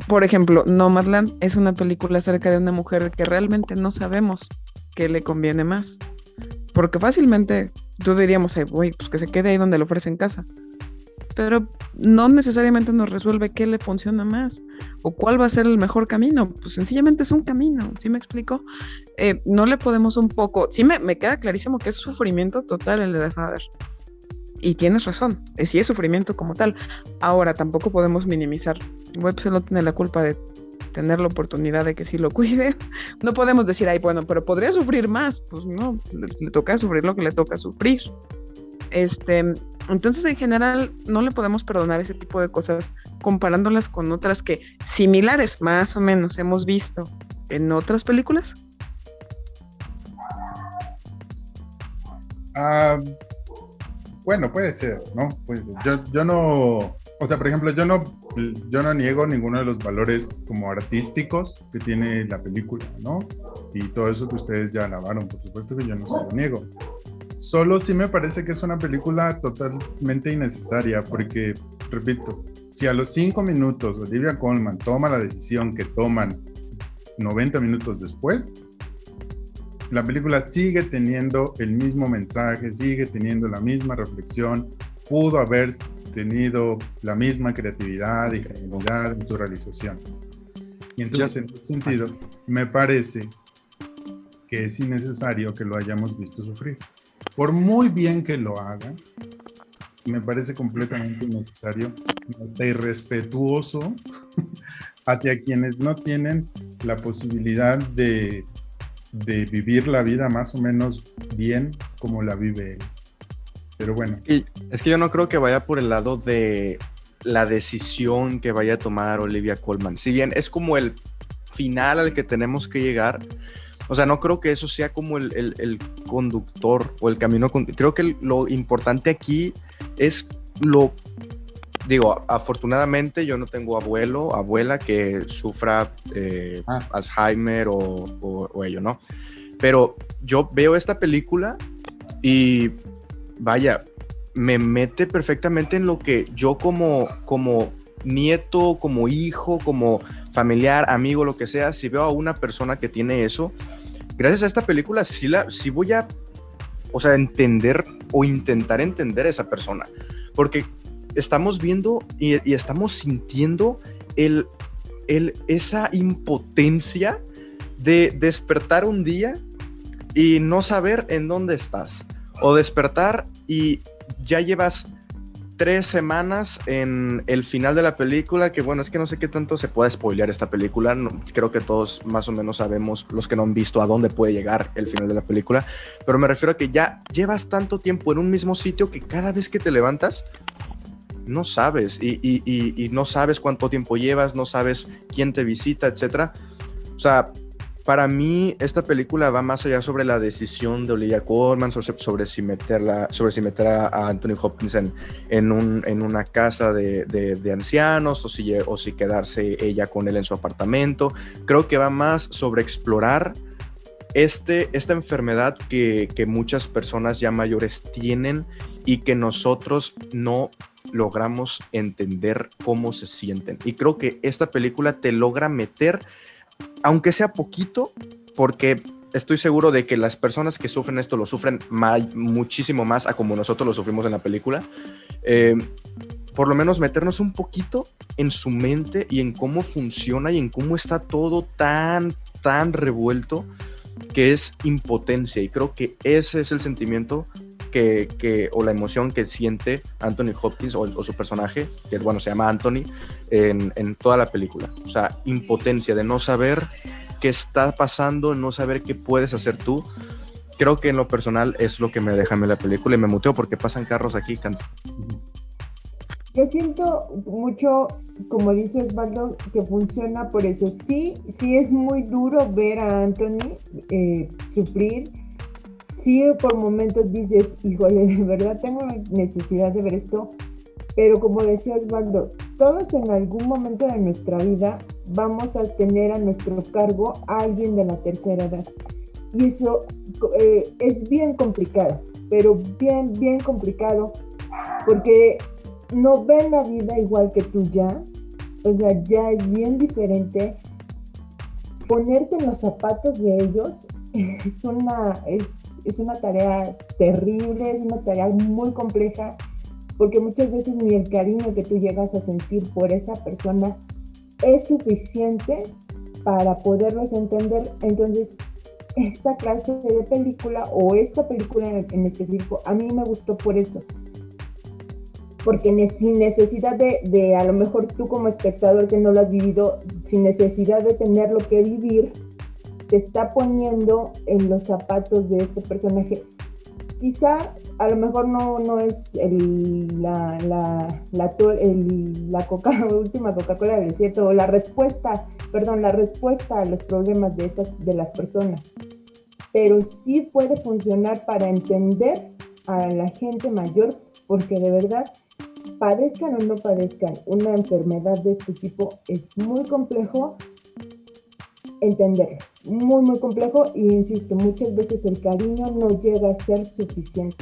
Por ejemplo, Nomadland es una película acerca de una mujer que realmente no sabemos qué le conviene más. Porque fácilmente tú diríamos, pues que se quede ahí donde le ofrecen casa. Pero no necesariamente nos resuelve qué le funciona más o cuál va a ser el mejor camino. Pues sencillamente es un camino, ¿sí me explico? Eh, no le podemos un poco. Sí me, me, queda clarísimo que es sufrimiento total el de The Father. Y tienes razón, sí es sufrimiento como tal. Ahora tampoco podemos minimizar. Web no tiene la culpa de tener la oportunidad de que sí lo cuide. No podemos decir, ay, bueno, pero podría sufrir más. Pues no, le, toca sufrir lo que le toca sufrir. Este, entonces, en general, no le podemos perdonar ese tipo de cosas comparándolas con otras que similares, más o menos, hemos visto en otras películas. Ah, bueno, puede ser, ¿no? Pues yo, yo no, o sea, por ejemplo, yo no, yo no niego ninguno de los valores como artísticos que tiene la película, ¿no? Y todo eso que ustedes ya alabaron, por supuesto que yo no se lo niego. Solo sí me parece que es una película totalmente innecesaria, porque, repito, si a los cinco minutos Olivia Colman toma la decisión que toman 90 minutos después, la película sigue teniendo el mismo mensaje, sigue teniendo la misma reflexión, pudo haber tenido la misma creatividad y creatividad en su realización. Y entonces, en ese sentido, me parece que es innecesario que lo hayamos visto sufrir. Por muy bien que lo haga, me parece completamente innecesario, hasta irrespetuoso hacia quienes no tienen la posibilidad de, de vivir la vida más o menos bien como la vive él. Pero bueno. Es que, yo no creo que vaya por el lado de la decisión que vaya a tomar Olivia Colman. Si bien es como el final al que tenemos que llegar, o sea, no creo que eso sea como el, conductor o el camino. Creo que lo importante aquí es lo. Digo, afortunadamente yo no tengo abuelo, abuela que sufra eh, ah. Alzheimer o, o ello, ¿no? Pero yo veo esta película y vaya, me mete perfectamente en lo que yo como, como nieto, como hijo, como familiar, amigo, lo que sea, si veo a una persona que tiene eso, gracias a esta película sí, la, sí voy a, o sea, entender o intentar entender a esa persona. Porque estamos viendo y, estamos sintiendo el, el, esa impotencia de despertar un día y no saber en dónde estás o despertar y ya llevas tres semanas en el final de la película, que bueno, es que no sé qué tanto se puede spoilear esta película, creo que todos más o menos sabemos, los que no han visto, a dónde puede llegar el final de la película, pero me refiero a que ya llevas tanto tiempo en un mismo sitio que cada vez que te levantas, no sabes, y, y no sabes cuánto tiempo llevas, no sabes quién te visita, etc. O sea, para mí esta película va más allá sobre la decisión de Olivia Colman, sobre, si meterla, sobre si meter a, Anthony Hopkins en, un, en una casa de, de, ancianos o si, o si quedarse ella con él en su apartamento. Creo que va más sobre explorar este, esta enfermedad que, que muchas personas ya mayores tienen y que nosotros no logramos entender cómo se sienten. Y creo que esta película te logra meter aunque sea poquito, porque estoy seguro de que las personas que sufren esto lo sufren muchísimo más a como nosotros lo sufrimos en la película. Eh, por lo menos meternos un poquito en su mente y en cómo funciona y en cómo está todo tan, tan revuelto que es impotencia. Y creo que ese es el sentimiento que, o la emoción que siente Anthony Hopkins o, su personaje, que bueno, se llama Anthony, en, en, toda la película. O sea, impotencia de no saber qué está pasando, no saber qué puedes hacer tú. Creo que en lo personal es lo que me deja en la película y me muteo porque pasan carros aquí. Yo siento mucho, como dice Osvaldo, que funciona por eso. Sí, sí es muy duro ver a Anthony eh, sufrir sí por momentos dices, híjole, de verdad tengo necesidad de ver esto, pero como decía Osvaldo, todos en algún momento de nuestra vida vamos a tener a nuestro cargo a alguien de la tercera edad. Y eso eh, es bien complicado, pero bien, bien complicado, porque no ven la vida igual que tú ya, o sea, ya es bien diferente. Ponerte en los zapatos de ellos es una, es es una tarea terrible, es una tarea muy compleja, porque muchas veces ni el cariño que tú llegas a sentir por esa persona es suficiente para poderlos entender. Entonces, esta clase de película o esta película en, específico, a mí me gustó por eso. Porque sin necesidad de, de, a lo mejor tú como espectador que no lo has vivido, sin necesidad de tenerlo que vivir, te está poniendo en los zapatos de este personaje. Quizá a lo mejor no, no es la, última Coca-Cola del desierto, o la respuesta, perdón, la respuesta a los problemas de, estas, de las personas. Pero sí puede funcionar para entender a la gente mayor, porque de verdad, padezcan o no padezcan una enfermedad de este tipo, es muy complejo entenderlos. Muy, muy complejo y insisto, muchas veces el cariño no llega a ser suficiente.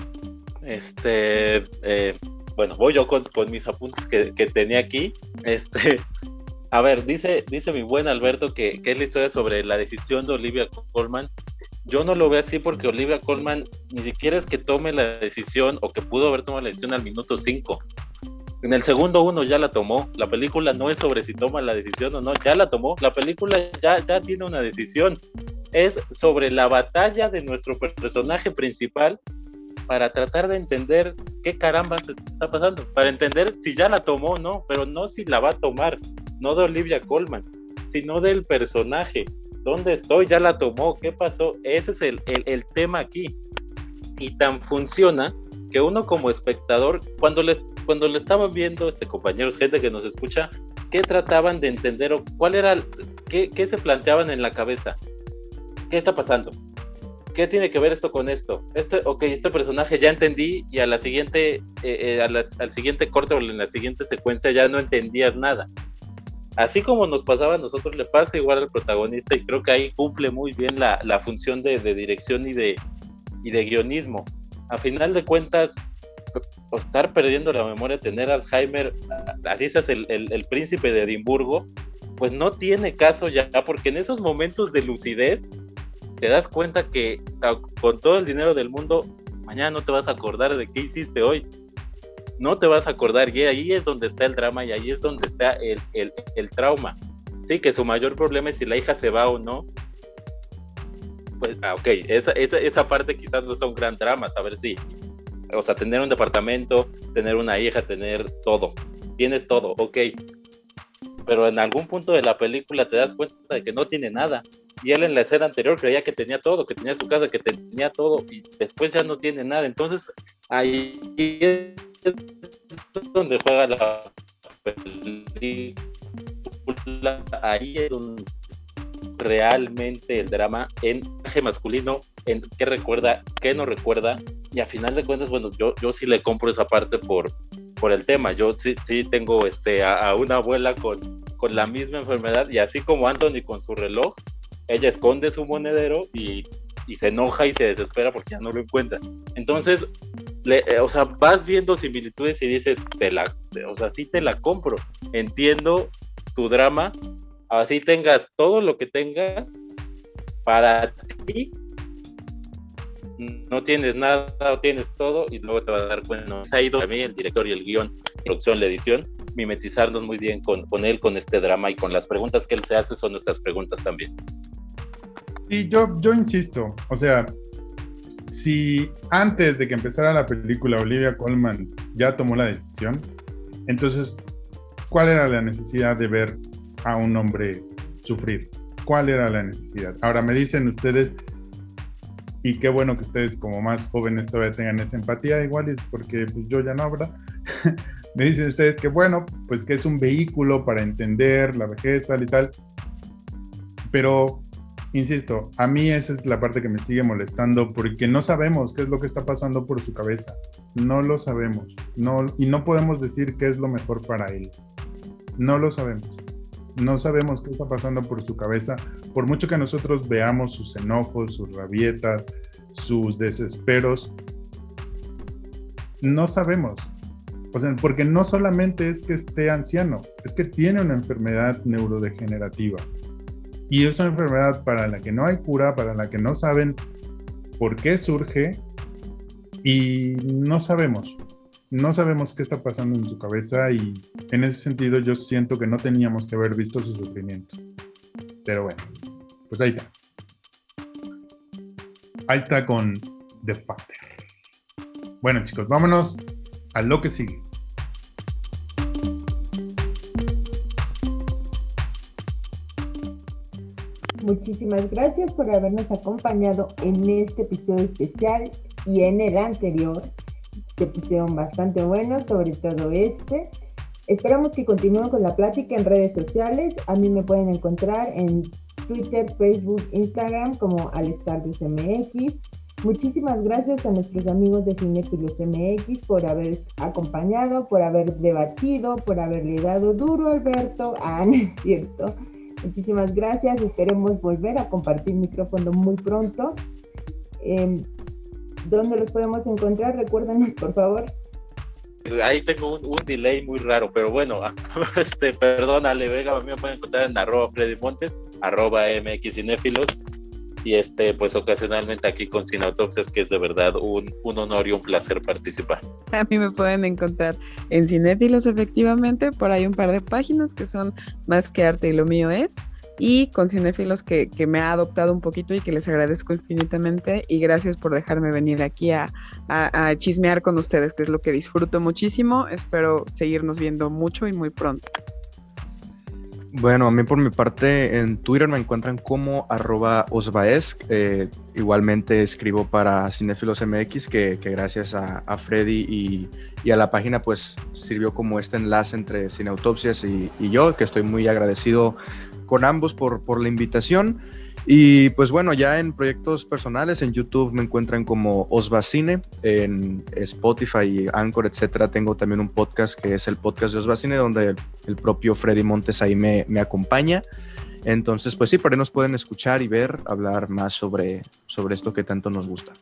Este, eh, bueno, voy yo con, mis apuntes que, tenía aquí. Este, a ver, dice, dice mi buen Alberto que, que, es la historia sobre la decisión de Olivia Colman. Yo no lo veo así porque Olivia Colman ni siquiera es que tome la decisión o que pudo haber tomado la decisión al minuto 5. En el segundo uno ya la tomó. La película no es sobre si toma la decisión o no, ya la tomó. La película ya, ya tiene una decisión. Es sobre la batalla de nuestro personaje principal para tratar de entender qué caramba se está pasando. Para entender si ya la tomó o no, pero no si la va a tomar. No de Olivia Colman, sino del personaje. ¿Dónde estoy? Ya la tomó. ¿Qué pasó? Ese es el, tema aquí. Y tan funciona que uno como espectador, cuando les cuando estaban viendo, este compañeros, gente que nos escucha, ¿qué trataban de entender o cuál era, qué, qué se planteaban en la cabeza? ¿Qué está pasando? ¿Qué tiene que ver esto con esto? Este, ok, este personaje ya entendí y a la siguiente, eh, eh, al siguiente corte o en la siguiente secuencia ya no entendías nada. Así como nos pasaba a nosotros, le pasa igual al protagonista y creo que ahí cumple muy bien la, la función de, de, dirección y de, y de guionismo. A final de cuentas, estar perdiendo la memoria, tener Alzheimer, así es el, el, príncipe de Edimburgo, pues no tiene caso ya, porque en esos momentos de lucidez te das cuenta que con todo el dinero del mundo, mañana no te vas a acordar de qué hiciste hoy. No te vas a acordar, y ahí es donde está el drama y ahí es donde está el, el, el trauma. Sí, que su mayor problema es si la hija se va o no, pues, ah, ok, esa, esa, esa parte quizás no es un gran drama, saber si o sea, tener un departamento, tener una hija, tener todo. Tienes todo, ok. Pero en algún punto de la película te das cuenta de que no tiene nada. Y él en la escena anterior creía que tenía todo, que tenía su casa, que tenía todo, y después ya no tiene nada. Entonces ahí es donde juega la película, ahí es donde realmente el drama en traje masculino, en qué recuerda, qué no recuerda, y a final de cuentas, bueno, yo, yo sí le compro esa parte por, por el tema. Yo sí, sí tengo este, a, una abuela con, con la misma enfermedad, y así como Anthony con su reloj, ella esconde su monedero y, y se enoja y se desespera porque ya no lo encuentra. Entonces, le, eh, o sea, vas viendo similitudes y dices, te la, o sea, sí te la compro. Entiendo tu drama, así tengas todo lo que tengas para ti no tienes nada o tienes todo y luego te vas a dar cuenta. Se ha ido mí el director y el guion producción la edición mimetizarnos muy bien con, con él con este drama y con las preguntas que él se hace son nuestras preguntas también. Sí yo yo insisto o sea si antes de que empezara la película Olivia Colman ya tomó la decisión entonces ¿cuál era la necesidad de ver a un hombre sufrir. ¿Cuál era la necesidad? Ahora me dicen ustedes, y qué bueno que ustedes como más jóvenes todavía tengan esa empatía, igual es porque pues yo ya no, ¿verdad? me dicen ustedes que bueno, pues que es un vehículo para entender la vejez, tal y tal. Pero, insisto, a mí esa es la parte que me sigue molestando porque no sabemos qué es lo que está pasando por su cabeza. No lo sabemos. No, y no podemos decir qué es lo mejor para él. No lo sabemos no sabemos qué está pasando por su cabeza, por mucho que nosotros veamos sus enojos, sus rabietas, sus desesperos, no sabemos. O sea, porque no solamente es que esté anciano, es que tiene una enfermedad neurodegenerativa. Y es una enfermedad para la que no hay cura, para la que no saben por qué surge y no sabemos no sabemos qué está pasando en su cabeza y en ese sentido yo siento que no teníamos que haber visto su sufrimiento. Pero bueno, pues ahí está. Ahí está con The Factor. Bueno chicos, vámonos a lo que sigue. Muchísimas gracias por habernos acompañado en este episodio especial y en el anterior se pusieron bastante buenos, sobre todo este. Esperamos que continúen con la plática en redes sociales. A mí me pueden encontrar en Twitter, Facebook, Instagram como MX. Muchísimas gracias a nuestros amigos de Cinefilos MX por haber acompañado, por haber debatido, por haberle dado duro a Alberto. Ah, no es cierto. Muchísimas gracias. Esperemos volver a compartir micrófono muy pronto. Em, ¿Dónde los podemos encontrar? Recuérdanos, por favor. Ahí tengo un, delay muy raro, pero bueno, este, perdón, Ale Vega, a mí me pueden encontrar en arroba Freddy Montes, arroba MX Cinéfilos, y este, pues ocasionalmente aquí con Cineautopsias, que es de verdad un, un, honor y un placer participar. A mí me pueden encontrar en Cinéfilos, efectivamente, por ahí un par de páginas que son más que arte y lo mío es y con cinéfilos que, me ha adoptado un poquito y que les agradezco infinitamente y gracias por dejarme venir aquí a, chismear con ustedes, que es lo que disfruto muchísimo. Espero seguirnos viendo mucho y muy pronto. Bueno, a mí por mi parte en Twitter me encuentran como arroba osvaesc. Eh, igualmente escribo para Cinefilos MX, que, gracias a, Freddy y, y, a la página pues sirvió como este enlace entre Cineautopsias y, y yo, que estoy muy agradecido con ambos por, por la invitación. Y pues bueno, ya en proyectos personales, en YouTube me encuentran como Osvacine, en Spotify, Anchor, etcétera. Tengo también un podcast que es el podcast de Osvacine, donde el, propio Freddy Montes ahí me, me, acompaña. Entonces, pues sí, por ahí nos pueden escuchar y ver, hablar más sobre, sobre esto que tanto nos gusta.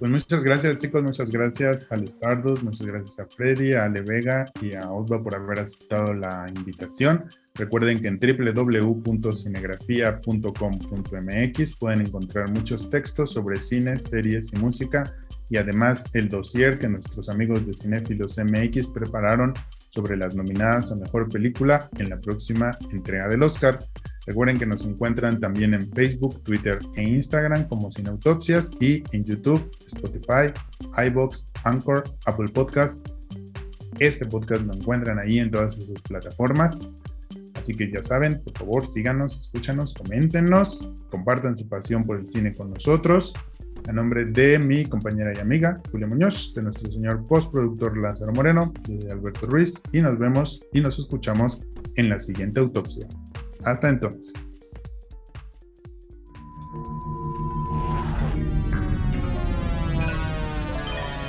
Pues muchas gracias chicos, muchas gracias a Stardust, muchas gracias a Freddy, a Ale Vega y a Osva por haber aceptado la invitación. Recuerden que en www.cinegrafía.com.mx pueden encontrar muchos textos sobre cine, series y música y además el dossier que nuestros amigos de Cinefilos MX prepararon sobre las nominadas a Mejor Película en la próxima entrega del Oscar. Recuerden que nos encuentran también en Facebook, Twitter e Instagram como Sin Autopsias y en YouTube, Spotify iBox, Anchor, Apple Podcast. Este podcast lo encuentran ahí en todas sus plataformas. Así que ya saben, por favor, síganos, escúchanos, coméntenos, compartan su pasión por el cine con nosotros. A nombre de mi compañera y amiga Julia Muñoz, de nuestro señor postproductor Lázaro Moreno, de Alberto Ruiz, y nos vemos y nos escuchamos en la siguiente autopsia. Hasta entonces.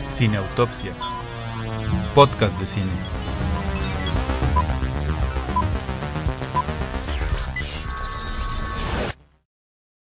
Cineautopsias. Podcast de cine.